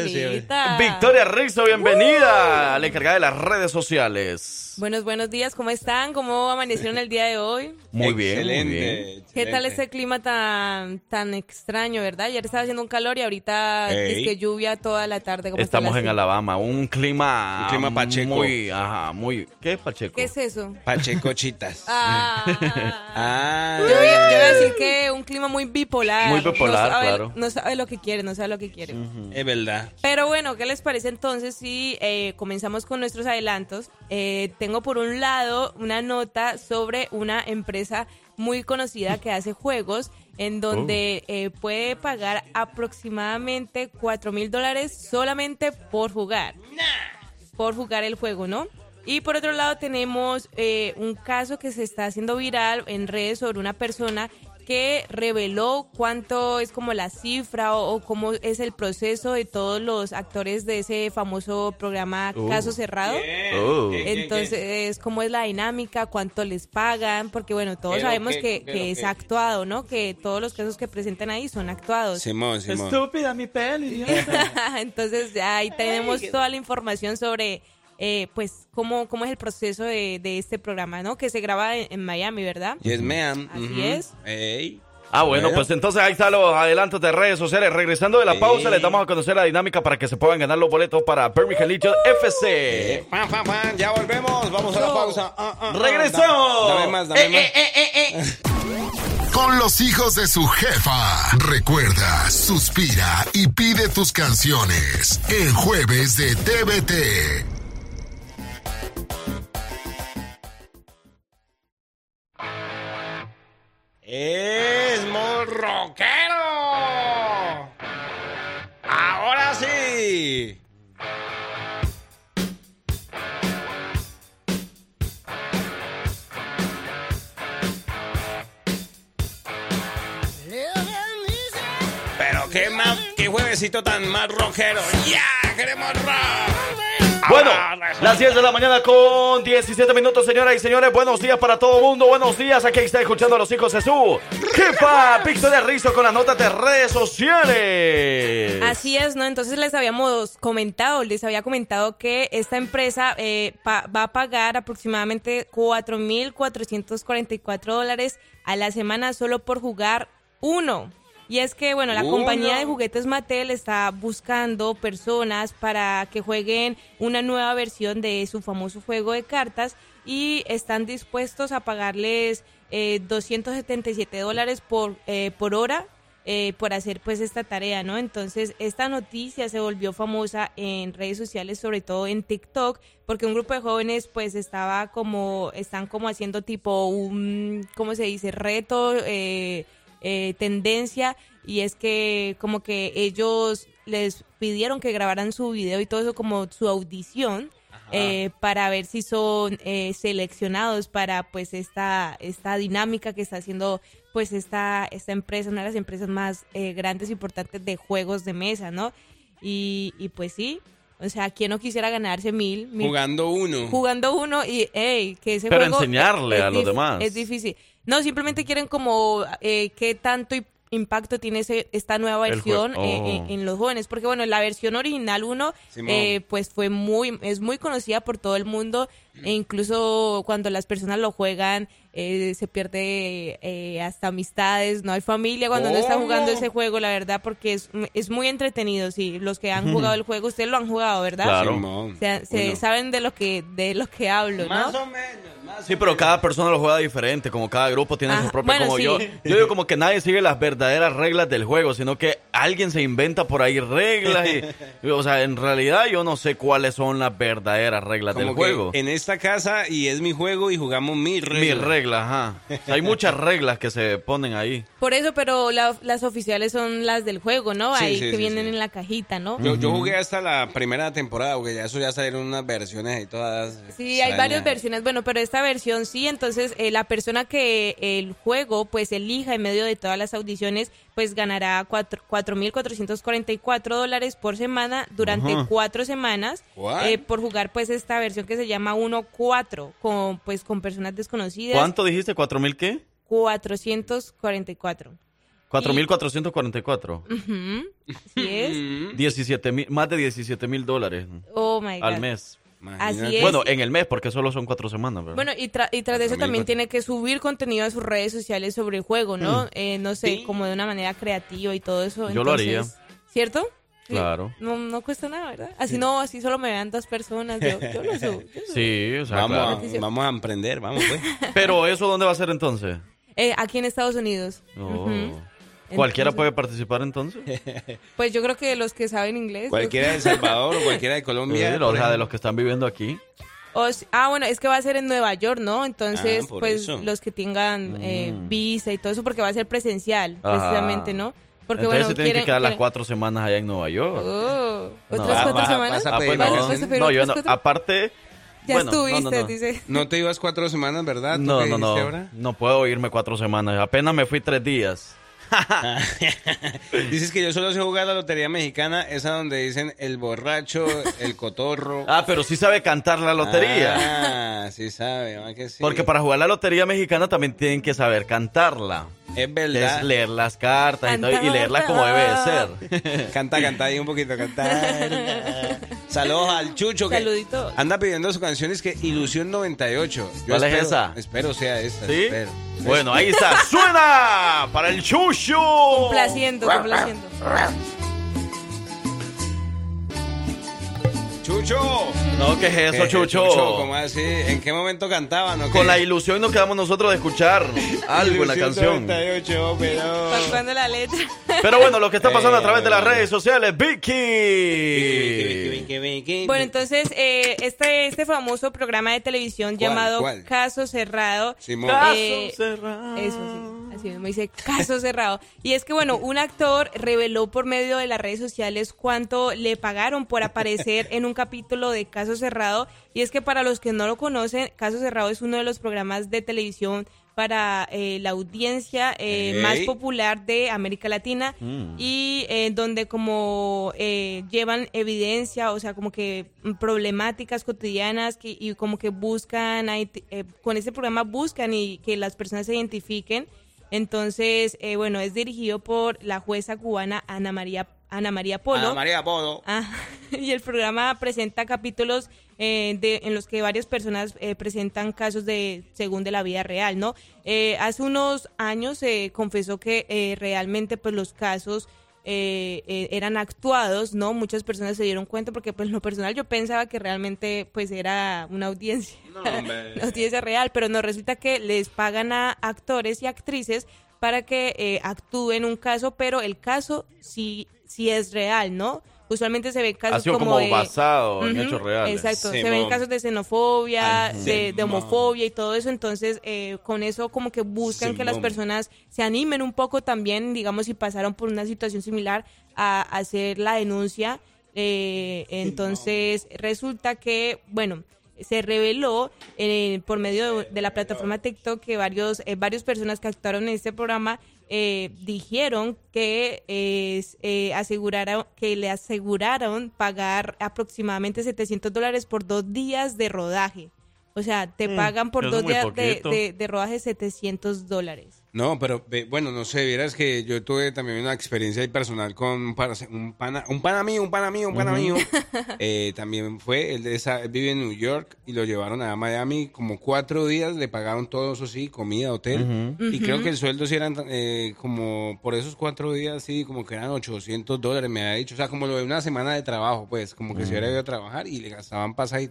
Victoria Rizzo, bienvenida a la encargada de las redes sociales. Buenos, buenos días, ¿cómo están? ¿Cómo amanecieron el día de hoy? Muy bien, muy Excelente, bien. ¿Qué tal este clima tan, tan extraño, verdad? Ayer estaba haciendo un calor y ahorita es que lluvia toda la tarde. como Estamos en. Alabama, un clima, Un clima pacheco. muy, ajá, muy, ¿qué es pacheco? ¿Qué es eso? Pachecochitas. Ah, [LAUGHS] Ah. yo, voy a, yo voy a decir que un clima muy bipolar. Muy bipolar, no sabe, claro. No sabe lo que quiere, no sabe lo que quiere. Es verdad. Pero bueno, ¿qué les parece entonces si eh, comenzamos con nuestros adelantos? Eh, tengo por un lado una nota sobre una empresa muy conocida que hace juegos en donde eh, puede pagar aproximadamente 4 mil dólares solamente por jugar. Por jugar el juego, ¿no? Y por otro lado tenemos eh, un caso que se está haciendo viral en redes sobre una persona que reveló cuánto es como la cifra o, o cómo es el proceso de todos los actores de ese famoso programa Uh. Caso Cerrado. Oh. Entonces, cómo es la dinámica, cuánto les pagan, porque bueno, todos Pero sabemos que, que es actuado, ¿no? Que todos los casos que presentan ahí son actuados. Simón, Simón. Estúpida mi peli. [LAUGHS] Entonces ya ahí tenemos toda la información sobre eh, pues cómo, cómo es el proceso de, de este programa, ¿no? Que se graba en, en Miami, ¿verdad? Yes, ma'am. Así es. Ah, bueno, Bueno. pues entonces ahí están los adelantos de redes sociales. Regresando de la Sí. pausa, les damos a conocer la dinámica para que se puedan ganar los boletos para Birmingham Legion FC. Pam, pam. Ya volvemos. Vamos a la pausa. Ah, ah, ah. ¡Regresamos! Da- Dame más, dame Eh, más. Con los hijos de su jefa. Recuerda, suspira y pide tus canciones en jueves de TVT. Tan más rockero. ¡Ya! ¡Queremos rock! Bueno, las 10 de la mañana con 17 minutos, señoras y señores. Buenos días para todo el mundo. Buenos días. Aquí está escuchando a los hijos de su jefa, [LAUGHS] Victoria Rizzo, con las notas de redes sociales. Así es, ¿no? Entonces les habíamos comentado, les había comentado que esta empresa eh, pa- va a pagar aproximadamente 4.444 dólares a la semana solo por jugar uno. Y es que, bueno, la Uno. compañía de juguetes Mattel está buscando personas para que jueguen una nueva versión de su famoso juego de cartas y están dispuestos a pagarles eh, 277 dólares por, eh, por hora eh, por hacer pues esta tarea, ¿no? Entonces esta noticia se volvió famosa en redes sociales, sobre todo en TikTok, porque un grupo de jóvenes pues estaba como, están como haciendo tipo un, ¿cómo se dice? Reto, eh, eh, tendencia, y es que como que ellos les pidieron que grabaran su video y todo eso como su audición. eh, para ver si son eh, seleccionados para pues esta esta dinámica que está haciendo pues esta esta empresa una de las empresas más eh, grandes e importantes de juegos de mesa no y, y pues sí o sea quién no quisiera ganarse mil, mil Jugando uno. jugando uno y hey, que ese Pero juego enseñarle es a los demás. es difícil no simplemente quieren como eh, qué tanto impacto tiene ese- esta nueva versión eh, oh. en, en los jóvenes. Porque bueno, la versión original 1 Simón. eh, pues fue muy, es muy conocida por todo el mundo e incluso cuando las personas lo juegan eh, se pierde eh, hasta amistades, no hay familia cuando no están ¿Cómo? jugando ese juego, la verdad, porque es, es muy entretenido. Sí, los que han jugado el juego, ustedes lo han jugado, ¿verdad? Claro. Simón. Se, se Bueno. saben de lo que de lo que hablo, Más ¿no? o menos, más Sí, pero cada persona lo juega diferente, como cada grupo tiene Ajá, su propio, bueno, como sí. yo. Yo digo como que nadie sigue las verdaderas reglas del juego, sino que alguien se inventa por ahí reglas y, [LAUGHS] o sea, en realidad yo no sé cuáles son las verdaderas reglas Como del que juego. en esta casa y es mi juego y jugamos mi regla. Mis reglas, ajá. O sea, hay muchas reglas que se ponen ahí. Por eso, pero la- las oficiales son las del juego, ¿no? Sí, Ahí sí, que sí, vienen sí. en la cajita, ¿no? Yo, yo jugué hasta la primera temporada, porque ya eso ya salieron unas versiones ahí todas. Sí, hay varias versiones, bueno, pero esta versión sí, entonces eh, la persona que el juego pues elija en medio de todas las audiciones pues ganará cuatro- 4.444 dólares por semana durante Ajá. cuatro semanas eh, por jugar pues esta versión que se llama 1.4 con pues con personas desconocidas. ¿Cuánto dijiste? ¿Cuatro mil qué? 444. 4.444. Ujú, Así es. 17 mil, más de 17 mil dólares Oh my God. al mes. Así es. Bueno, en el mes, porque solo son cuatro semanas, ¿verdad? Bueno, y, tra- y tras de eso también tiene que subir contenido a sus redes sociales sobre el juego, ¿no? Mm. Eh, no sé, como de una manera creativa y todo eso. Yo lo haría. ¿Cierto? Sí. Claro. No, no cuesta nada, ¿verdad? Así no, así solo me vean dos personas. Yo, yo lo subo. yo [LAUGHS] subo. Sí, o sea, vamos, claro. a, vamos a emprender, vamos pues. Pero eso, ¿dónde va a ser entonces? Eh, aquí en Estados Unidos. Oh. ¿Cualquiera Entonces- puede participar entonces? [LAUGHS] Pues yo creo que los que saben inglés. Cualquiera de El Salvador o cualquiera de Colombia. Sí, o sea, de los que están viviendo aquí. O ah, bueno, es que va a ser en Nueva York, ¿no? Entonces, Ah, pues eso. los que tengan eh, Mm. visa y todo eso, porque va a ser presencial, Ajá. precisamente, ¿no? Porque Entonces bueno, se tienen quieren- que quedar las cuatro semanas allá en Nueva York. Oh. ¿Otras Ah, cuatro semanas? Ah, pues. Aparte... Ya bueno, estuviste, no, no. dice. [LAUGHS] No te ibas cuatro semanas, ¿verdad? ¿Tú No, no, no. ahora? No puedo irme cuatro semanas. Apenas me fui tres días. [LAUGHS] Dices que yo solo sé jugar la lotería mexicana, esa donde dicen el borracho, el cotorro. [LAUGHS] Ah, pero sí sabe cantar la lotería. Ah, sí sabe, ¿verdad que sí? Porque para jugar la lotería mexicana también tienen que saber cantarla. Es verdad. Es leer las cartas y, todo, y leerlas como debe de ser. [LAUGHS] Canta, canta ahí un poquito, cantar. [LAUGHS] Saludos al Chucho que Saludito. anda pidiendo su canción, es que Ilusión 98. Yo ¿Cuál es esa? Espero sea esa. ¿Sí? espero. Bueno, ahí está. [LAUGHS] ¡Suena! Para el chucho. Complaciendo, complaciendo. ¡Chucho! No, ¿qué es eso, ¿Qué- Chucho? ¿Cómo así? ¿En qué momento cantaban? Con la ilusión nos quedamos nosotros de escuchar [LAUGHS] algo en la canción. 98, pero... La letra. Pero bueno, lo que está pasando a Eh, través de las bueno. redes sociales, Vicky. Bueno, entonces, eh, este, este famoso programa de televisión ¿Cuál, llamado cuál? Caso Cerrado. Simón. eh, Caso cerrado. Eso sí, así me dice Caso Cerrado. Y es que, bueno, un actor reveló por medio de las redes sociales cuánto le pagaron por aparecer en un capítulo de Caso Cerrado. Y es que para los que no lo conocen, Caso Cerrado es uno de los programas de televisión para eh, la audiencia eh, más popular de América Latina Mm. y eh, donde como eh, llevan evidencia, o sea, como que problemáticas cotidianas que, y como que buscan, eh, con este programa buscan y que las personas se identifiquen. Entonces, eh, bueno, es dirigido por la jueza cubana Ana María Ana María Polo. Ana María Polo. Ah, [LAUGHS] y el programa presenta capítulos eh, de, en los que varias personas eh, presentan casos de según de la vida real, ¿no? Eh, hace unos años se confesó que eh, realmente pues los casos eh, eh, eran actuados, ¿no? Muchas personas se dieron cuenta porque pues en lo personal yo pensaba que realmente pues era una audiencia, [LAUGHS] una audiencia real, pero no, resulta que les pagan a actores y actrices para que eh, actúen un caso, pero el caso sí, sí es real, ¿no? Usualmente se ven casos Ha sido como, como de... basado en hechos reales. Exacto, se ven casos de xenofobia, Ay, de, de homofobia y todo eso, entonces eh, con eso como que buscan que las personas se animen un poco también, digamos, si pasaron por una situación similar a, a hacer la denuncia. Eh, entonces resulta que, bueno, se reveló eh, por medio de, de la plataforma TikTok que varios, eh, varias personas que actuaron en este programa eh, dijeron que eh, aseguraron, que le aseguraron pagar aproximadamente 700 dólares por dos días de rodaje. O sea, te Mm, pagan por dos días de, poquito. de- de rodaje 700 dólares. No, pero bueno, no sé, vieras que yo tuve también una experiencia personal con un, pana, un pana mío, un pana mío, un pana mío. [LAUGHS] Eh, también fue, él, de esa- él vive en New York y lo llevaron a Miami como cuatro días, le pagaron todo eso sí, comida, hotel. Y creo que el sueldo sí eran eh, como, por esos cuatro días, sí, como que eran 800 dólares, me había dicho. O sea, como lo de una semana de trabajo, pues, como que se hubiera ido a trabajar y le gastaban pasaje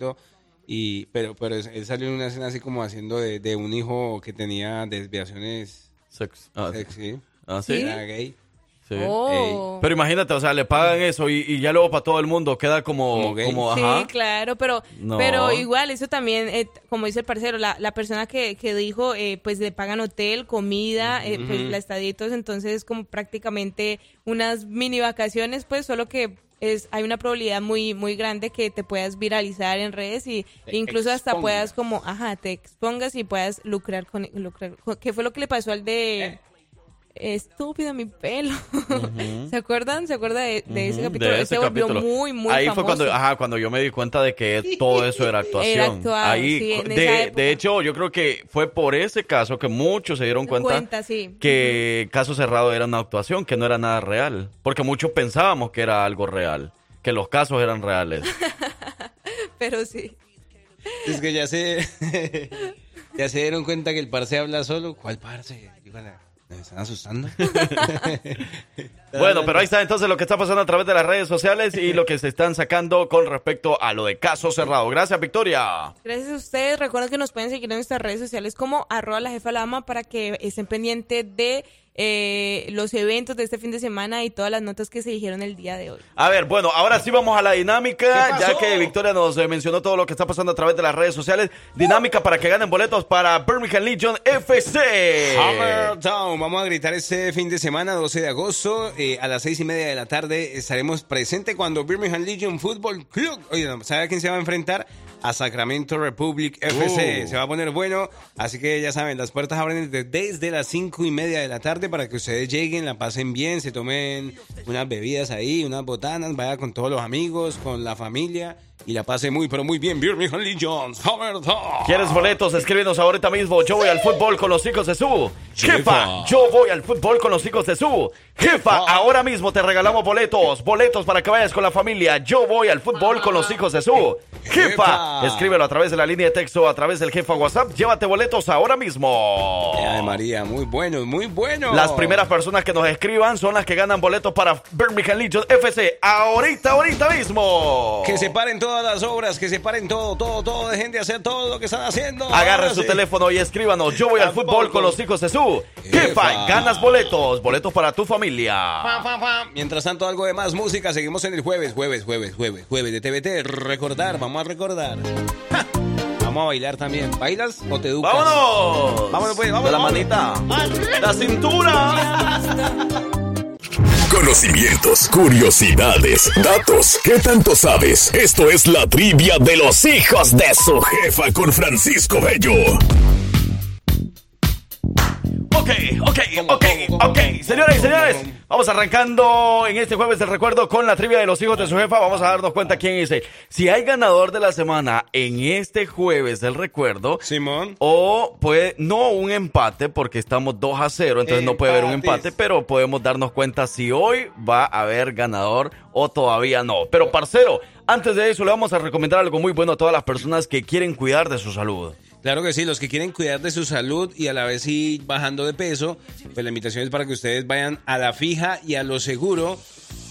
y pero, pero él él salió en una escena así como haciendo de, de un hijo que tenía desviaciones Sex. Ah, sexy. ¿Ah, sí? Era gay. Sí. Oh. Pero imagínate, o sea, le pagan eso y, y ya luego para todo el mundo queda como, como, Sí, claro, pero, No. pero igual, eso también, eh, como dice el parcero, la, la persona que, que dijo, eh, pues le pagan hotel, comida, eh, pues la eso, entonces es como prácticamente unas mini vacaciones, pues solo que es hay una probabilidad muy muy grande que te puedas viralizar en redes y Te incluso hasta puedas como, ajá, te expongas y puedas lucrar con, lucrar con- ¿qué fue lo que le pasó al de... Eh. Estúpido mi pelo. [LAUGHS] ¿Se acuerdan? ¿Se acuerda de, de ese capítulo? de Se ese volvió capítulo. muy, muy Ahí famoso. fue cuando, ajá, cuando yo me di cuenta de que todo eso era [LAUGHS] actuación. Era actuado, Ahí, sí, en de, esa época. de hecho, yo creo que fue por ese caso que muchos se dieron cuenta, Cuenta, sí. que Caso Cerrado era una actuación, que no era nada real. Porque muchos pensábamos que era algo real, que los casos eran reales. [LAUGHS] Pero sí. Es que ya se, ya se dieron cuenta que el parce habla solo. ¿Cuál parce? Dígale, ¿Me están asustando? [LAUGHS] Bueno, pero ahí está entonces lo que está pasando a través de las redes sociales y lo que se están sacando con respecto a lo de Caso Cerrado. Gracias, Victoria. Gracias a ustedes. Recuerden que nos pueden seguir en nuestras redes sociales como arroba la jefa lama para que estén pendientes de eh, los eventos de este fin de semana y todas las notas que se dijeron el día de hoy. A ver, bueno, ahora sí vamos a la dinámica, ¿Qué ya que Victoria nos eh, mencionó todo lo que está pasando a través de las redes sociales. Dinámica para que ganen boletos para Birmingham Legion FC. Hammer Town. Vamos a gritar este fin de semana, 12 de agosto, eh, a las seis y media de la tarde. Estaremos presentes cuando Birmingham Legion Football Club. Oye, ¿sabe a quién se va a enfrentar? A Sacramento Republic FC. Uh. Se va a poner bueno. Así que ya saben, las puertas abren desde, desde las cinco y media de la tarde para que ustedes lleguen, la pasen bien, se tomen unas bebidas ahí, unas botanas, vaya con todos los amigos, con la familia y la pase muy, pero muy bien. Birmingham Hammer Town. ¿Quieres boletos? Escríbenos ahorita mismo. Yo voy al fútbol con los hijos de su jefa. Jefa. Yo voy al fútbol con los hijos de su jefa. Ahora mismo te regalamos boletos. Boletos para que vayas con la familia. Yo voy al fútbol con los hijos de su jefa. Escríbelo a través de la línea de texto, a través del jefa WhatsApp. Llévate boletos ahora mismo. Ay, María, muy bueno, muy bueno. Las primeras personas que nos escriban son las que ganan boletos para Birmingham Legion FC. Ahorita, ahorita mismo. Que se paren todas las obras, que se paren todo, todo, todo. Dejen de hacer todo lo que están haciendo. Agarre Ahora su teléfono y escríbanos. Yo voy al fútbol con los hijos de su jefa. Ganas boletos. Boletos para tu familia. Pa, pa, pa. Mientras tanto, algo de más música. Seguimos en el jueves, jueves, jueves, jueves, jueves de TVT. Recordar, vamos a recordar. Vamos a bailar también. ¿Bailas o te educas? ¡Vámonos! Vámonos, pues, vámonos. De la vámonos. manita. La cintura. Conocimientos, curiosidades, datos. ¿Qué tanto sabes? Esto es la trivia de los hijos de su jefa con Francisco Bello. Ok, ok, ok, ok. Señoras y señores, vamos arrancando en este jueves del recuerdo con la trivia de los hijos de su jefa. Vamos a darnos cuenta quién dice. Si hay ganador de la semana en este jueves del recuerdo. Simón. O puede, no un empate, porque estamos 2 a 0, entonces no puede haber un empate, pero podemos darnos cuenta si hoy va a haber ganador o todavía no. Pero, parcero, antes de eso le vamos a recomendar algo muy bueno a todas las personas que quieren cuidar de su salud. Claro que sí, los que quieren cuidar de su salud y a la vez ir bajando de peso, pues la invitación es para que ustedes vayan a la fija y a lo seguro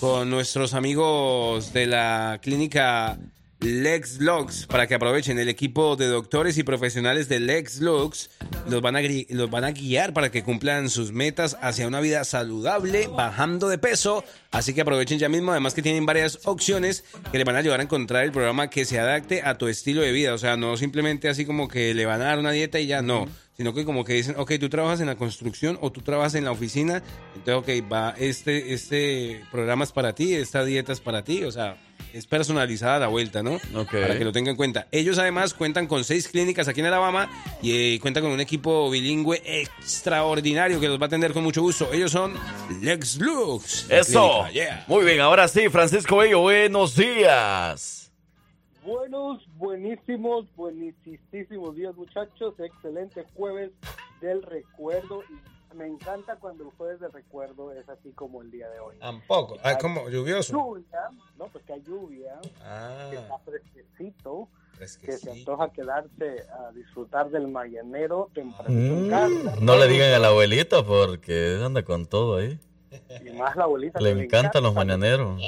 con nuestros amigos de la clínica Lex Lux para que aprovechen el equipo de doctores y profesionales de Lex Lux los van a los van a guiar para que cumplan sus metas hacia una vida saludable bajando de peso. Así que aprovechen ya mismo además que tienen varias opciones que le van a ayudar a encontrar el programa que se adapte a tu estilo de vida. O sea no simplemente así como que le van a dar una dieta y ya no. Sino que como que dicen, ok, tú trabajas en la construcción o tú trabajas en la oficina, entonces, ok, va, este, este programa es para ti, esta dieta es para ti, o sea, es personalizada la vuelta, ¿no? Para que lo tengan en cuenta. Ellos además cuentan con seis clínicas aquí en Alabama y eh, cuentan con un equipo bilingüe extraordinario que los va a atender con mucho gusto. Ellos son Lex Lux. Eso. yeah. Muy bien, ahora sí, Francisco Bello, buenos días. Buenos, buenísimos, buenísimos días muchachos. Excelente jueves del recuerdo. Y me encanta cuando el jueves de recuerdo es así como el día de hoy. Tampoco. Ah, como lluvioso. Lluvia, no, pues que hay lluvia, Ah, que está fresquecito, que se fresquecito. antoja quedarse a disfrutar del en casa. Mm, no le digan a la abuelita porque anda con todo ahí. Y más la abuelita. Le que encantan los mañaneros.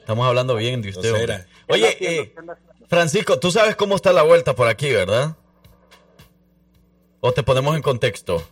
Estamos hablando bien de usted. Oye, eh, Francisco, tú sabes cómo está la vuelta por aquí, ¿verdad? ¿O te ponemos en contexto?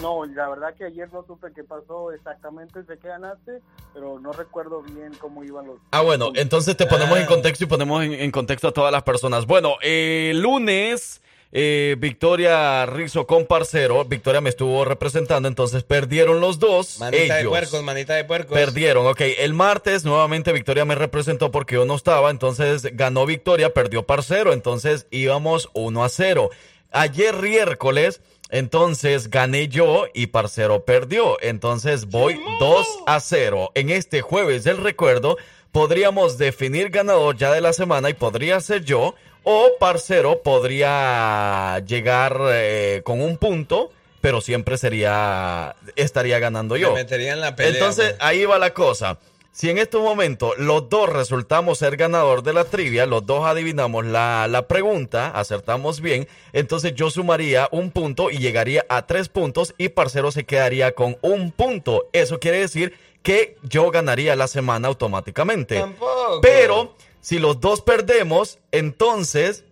No, la verdad que ayer no supe qué pasó exactamente, sé que ganaste, pero no recuerdo bien cómo iban los... Ah, bueno, entonces te ponemos en contexto y ponemos en, en contexto a todas las personas. Bueno, eh, lunes, eh, Victoria Rizzo con Parcero. Victoria me estuvo representando, entonces perdieron los dos. Manita de puercos, manita de puercos. Perdieron, ok. El martes nuevamente Victoria me representó porque yo no estaba, entonces ganó Victoria, perdió Parcero, entonces íbamos 1 a 0. Ayer miércoles, entonces gané yo y Parcero perdió, entonces voy 2 a 0. En este jueves del recuerdo podríamos definir ganador ya de la semana y podría ser yo o Parcero podría llegar eh, con un punto. Pero siempre sería, estaría ganando yo. Me metería en la pelea. Entonces, pues. ahí va la cosa. Si en estos momentos los dos resultamos ser ganador de la trivia, los dos adivinamos la, la pregunta, acertamos bien, entonces yo sumaría un punto y llegaría a tres puntos y Parcero se quedaría con un punto. Eso quiere decir que yo ganaría la semana automáticamente. Tampoco. Pero si los dos perdemos, entonces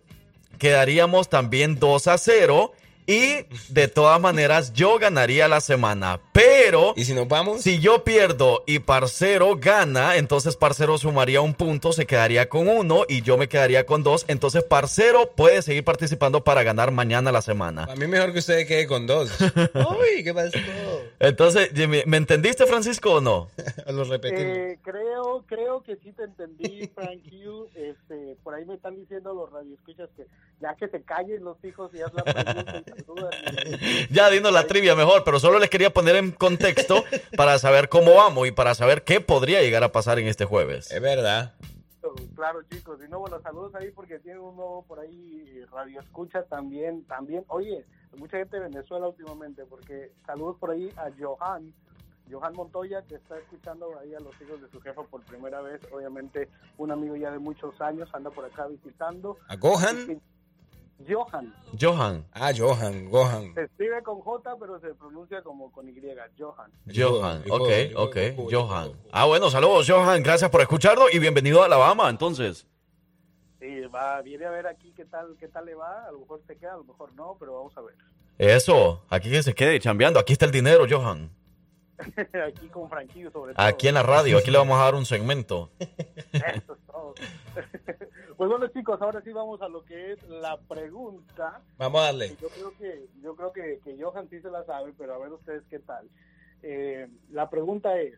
quedaríamos también 2 a 0 y de todas maneras yo ganaría la semana. Pero ¿Y si nos vamos? si yo pierdo y Parcero gana, entonces Parcero sumaría un punto, se quedaría con uno y yo me quedaría con dos. Entonces Parcero puede seguir participando para ganar mañana la semana. A mí mejor que usted quede con dos. [LAUGHS] Uy, ¿qué pasó? Entonces, Jimmy, ¿me entendiste, Francisco, o no? [LAUGHS] Lo repetimos. Eh, creo, creo que sí te entendí, Frank Hugh. [LAUGHS] Este, por ahí me están diciendo los radioescuchas que ya que se callen los hijos y haz la pregunta y saludan. [LAUGHS] Ya dinos la trivia mejor, pero solo les quería poner en contexto para saber cómo vamos y para saber qué podría llegar a pasar en este jueves. Es verdad. Claro, chicos. Y no, bueno, saludos ahí porque tiene un nuevo por ahí radio escucha también. También, oye, mucha gente de Venezuela últimamente, porque saludos por ahí a Johan. Johan Montoya, que está escuchando ahí a los hijos de su jefa por primera vez. Obviamente, un amigo ya de muchos años, anda por acá visitando. ¿A Gohan? Johan. Johan. Ah, Johan, Gohan. Se escribe con J, pero se pronuncia como con Y. Johan. Johan, ok, ok, Johan. Ah, bueno, saludos, Johan, gracias por escucharnos y bienvenido a Alabama, entonces. Sí, va, viene a ver aquí qué tal, qué tal le va. A lo mejor se queda, a lo mejor no, pero vamos a ver. Eso, aquí que se quede chambeando, aquí está el dinero, Johan. [LAUGHS] aquí con Franquillo sobre todo. Aquí en la radio, aquí le vamos a dar un segmento. [LAUGHS] Eso es todo. [LAUGHS] pues bueno chicos, ahora sí vamos a lo que es la pregunta. Vamos a darle. Yo creo que yo creo que, que Johan sí se la sabe, pero a ver ustedes qué tal. Eh, la pregunta es,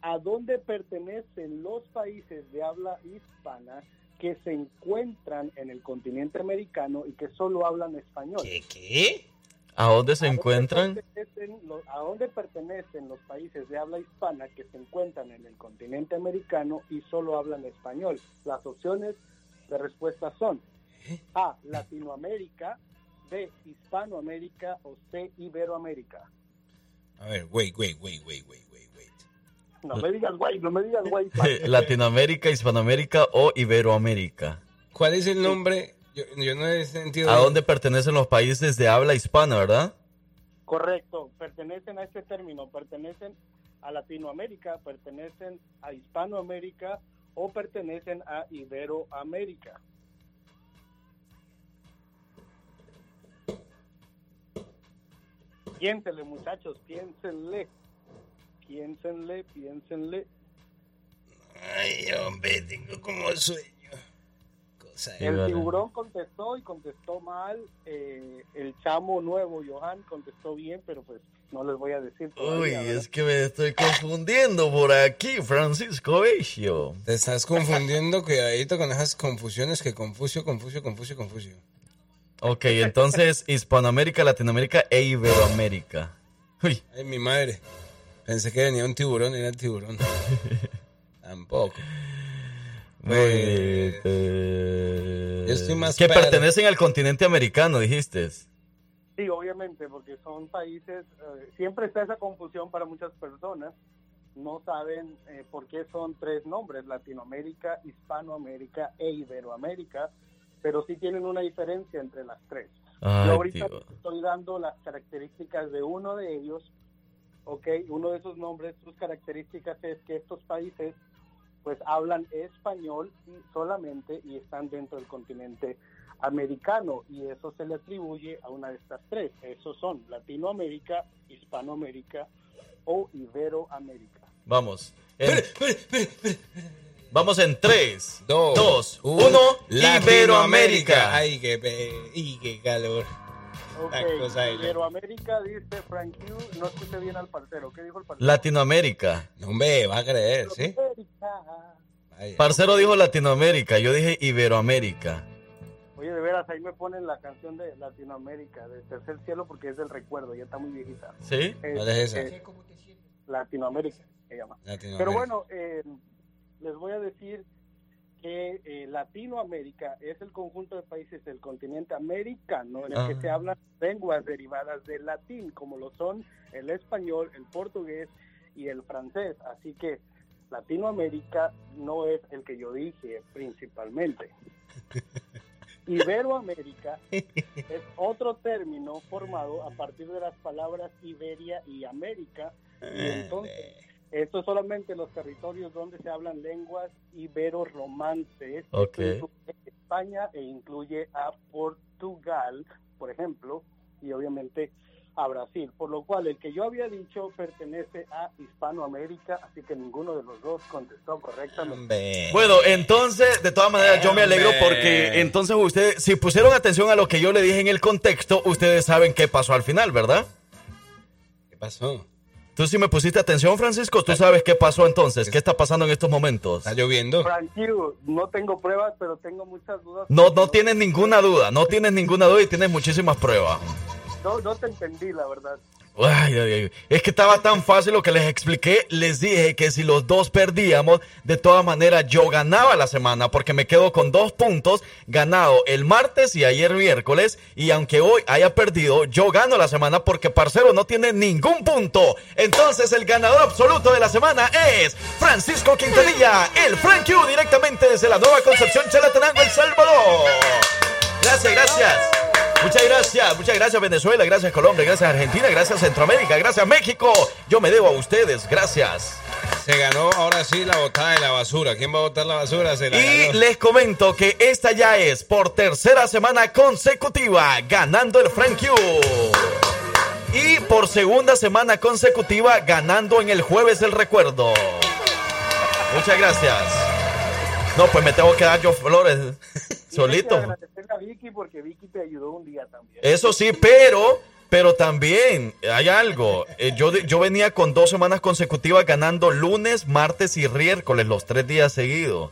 ¿a dónde pertenecen los países de habla hispana que se encuentran en el continente americano y que solo hablan español? ¿Qué? ¿Qué? ¿A dónde se encuentran? pertenecen los- ¿A dónde pertenecen los países de habla hispana que se encuentran en el continente americano y solo hablan español? Las opciones de respuesta son A. Latinoamérica, B. Hispanoamérica o C. Iberoamérica. A ver, wait, wait, wait, wait, wait, wait, wait. No me digas güey, no me digas güey. [LAUGHS] Latinoamérica, Hispanoamérica o Iberoamérica. ¿Cuál es el nombre? Yo, yo no he sentido. ¿A dónde pertenecen los países de habla hispana, verdad? Correcto, pertenecen a este término, pertenecen a Latinoamérica, pertenecen a Hispanoamérica o pertenecen a Iberoamérica. Piénsenle, muchachos, piénsenle. Piénsenle, piénsenle. Ay, hombre, tengo como sueño. El tiburón contestó y contestó mal. eh, el chamo nuevo, Johan, contestó bien, pero pues no les voy a decir. Uy, todavía, ¿verdad? es que me estoy confundiendo por aquí, Francisco Beixio. Te estás confundiendo, [LAUGHS] cuidadito con esas confusiones que Confucio, Confucio, Confucio, Confucio. Ok, entonces Hispanoamérica, Latinoamérica e Iberoamérica. Uy, Ay, mi madre. Pensé que venía un tiburón, era el tiburón. [LAUGHS] Tampoco. Eh, Yo estoy más Que perro. pertenecen al continente americano, dijiste. Sí, obviamente, porque son países, eh, siempre está esa confusión para muchas personas, no saben eh, por qué son tres nombres, Latinoamérica, Hispanoamérica e Iberoamérica, pero sí tienen una diferencia entre las tres. Ay, Yo ahorita tío. estoy dando las características de uno de ellos, ok, uno de esos nombres, sus características es que estos países pues hablan español y solamente y están dentro del continente americano y eso se le atribuye a una de estas tres. Esos son Latinoamérica, Hispanoamérica o Iberoamérica. Vamos. En- Vamos en 3, Dos, 2, uno, 1. Latinoamérica. Iberoamérica. Ay, qué, y qué calor. Iberoamérica dice Frank Hugh, no escuché bien al parcero. ¿Qué dijo el parcero? Latinoamérica. No, hombre, va a creer, ¿sí? Parcero dijo Latinoamérica, yo dije Iberoamérica. Oye, de veras, ahí me ponen la canción de Latinoamérica, de Tercer Cielo, porque es del recuerdo, ya está muy viejita. ¿Sí? ¿Cuál es esa? eh, Latinoamérica se llama. Latinoamérica. Pero bueno, eh, les voy a decir que eh, Latinoamérica es el conjunto de países del continente americano en el que Ah. se hablan lenguas derivadas del latín, como lo son el español, el portugués y el francés. Así que Latinoamérica no es el que yo dije principalmente. [LAUGHS] Iberoamérica es otro término formado a partir de las palabras Iberia y América. Y entonces, esto es solamente los territorios donde se hablan lenguas ibero-romances. Esto Ok. incluye España e incluye a Portugal, por ejemplo, y obviamente a Brasil. Por lo cual, el que yo había dicho pertenece a Hispanoamérica, así que ninguno de los dos contestó correctamente. Bueno, entonces, de todas maneras, yo me alegro porque entonces ustedes, si pusieron atención a lo que yo le dije en el contexto, ustedes saben qué pasó al final, ¿verdad? ¿Qué pasó? Tú sí me pusiste atención, Francisco, tú sabes qué pasó entonces, qué está pasando en estos momentos. ¿Está lloviendo? Tranquilo, no tengo pruebas, pero tengo muchas dudas. No, no tienes ninguna duda, no tienes ninguna duda y tienes muchísimas pruebas. No, no te entendí, la verdad. Ay, ay, ay. Es que estaba tan fácil lo que les expliqué. Les dije que si los dos perdíamos, de todas maneras yo ganaba la semana porque me quedo con dos puntos ganado el martes y ayer miércoles. Y aunque hoy haya perdido, yo gano la semana porque Parcero no tiene ningún punto. Entonces el ganador absoluto de la semana es Francisco Quintanilla, el Frank directamente desde la Nueva Concepción, Chalatenango, El Salvador. Gracias, gracias. Muchas gracias, muchas gracias Venezuela, gracias Colombia, gracias Argentina, gracias Centroamérica, gracias México. Yo me debo a ustedes, gracias. Se ganó ahora sí la botada de la basura. ¿Quién va a botar la basura? Se la Y ganó. les comento que esta ya es por tercera semana consecutiva ganando el Frank Q. Y por segunda semana consecutiva ganando en el jueves del recuerdo. Muchas gracias. No, pues me tengo que dar yo flores solito. Quiero agradecerle a Vicky porque Vicky te ayudó un día también. Eso sí, pero, pero también hay algo. Eh, yo, yo venía con dos semanas consecutivas ganando lunes, martes y miércoles, los tres días seguidos.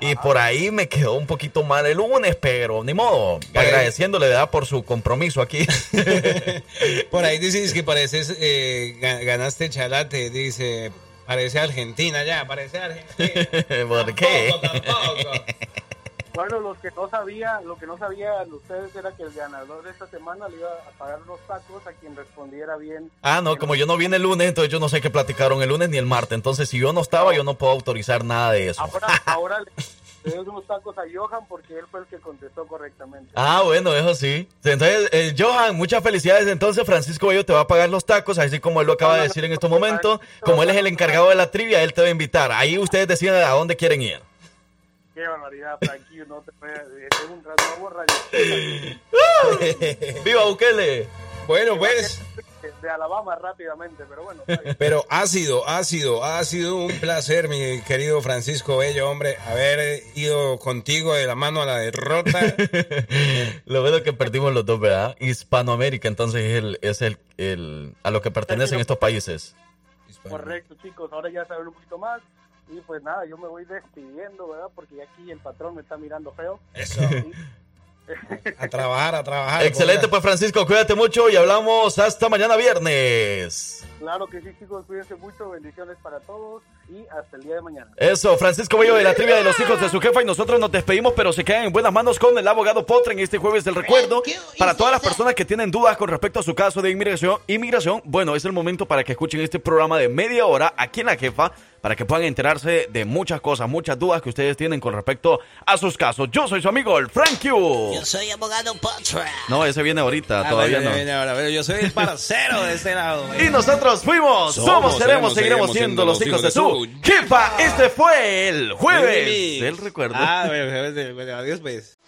Y por ahí me quedó un poquito mal el lunes, pero ni modo. Agradeciéndole ¿verdad? por su compromiso aquí. [LAUGHS] Por ahí dices que pareces, eh, ga- ganaste chalate, dice, parece Argentina ya, parece Argentina. [LAUGHS] ¿Por qué? Bueno, los que no sabían, lo que no sabían ustedes era que el ganador de esta semana le iba a pagar los tacos a quien respondiera bien. Ah, no, como yo no vine el lunes, entonces yo no sé qué platicaron el lunes ni el martes. Entonces, si yo no estaba, yo no puedo autorizar nada de eso. Ahora, [LAUGHS] ahora le, le doy unos tacos a Johan porque él fue el que contestó correctamente. Ah, bueno, eso sí. Entonces, eh, Johan, muchas felicidades. Entonces, Francisco Bello te va a pagar los tacos, así como él lo acaba de decir en estos momentos. Como él es el encargado de la trivia, él te va a invitar. Ahí ustedes deciden a dónde quieren ir. Qué barbaridad, tranquilo, no te puedes. Es un nuevo rayo. ¡Viva Bukele! Bueno, pues. De Alabama rápidamente, pero bueno. Pero ha sido, ha sido, ha sido un placer, mi querido Francisco Bello, hombre, haber ido contigo de la mano a la derrota. [LAUGHS] Lo bueno que perdimos los dos, ¿verdad? Hispanoamérica, entonces es, el, es el, el- a lo que pertenecen estos países. Correcto, chicos. Ahora ya saben un poquito más. Y pues nada, yo me voy despidiendo, ¿verdad? Porque ya aquí el patrón me está mirando feo. Eso. A trabajar, a trabajar. Excelente, pues Francisco, cuídate mucho y hablamos hasta mañana viernes. Claro que sí, chicos, cuídense mucho, bendiciones para todos y hasta el día de mañana. Eso, Francisco Bello de la trivia de los hijos de su jefa y nosotros nos despedimos, pero se quedan en buenas manos con el abogado Potre en este jueves del recuerdo. Para todas las personas que tienen dudas con respecto a su caso de inmigración, inmigración, bueno, es el momento para que escuchen este programa de media hora aquí en la jefa para que puedan enterarse de muchas cosas, muchas dudas que ustedes tienen con respecto a sus casos. Yo soy su amigo, el Frank Q. Yo soy abogado Potra. No, ese viene ahorita, Ah, todavía no. viene ahora, pero yo soy el parcero de este lado. [LAUGHS] Y nosotros fuimos, somos, Somos, seremos, seguiremos seguiremos siendo los hijos de su jefa. Este fue el jueves del recuerdo. Ah, bueno, jueves del- bueno, adiós pues.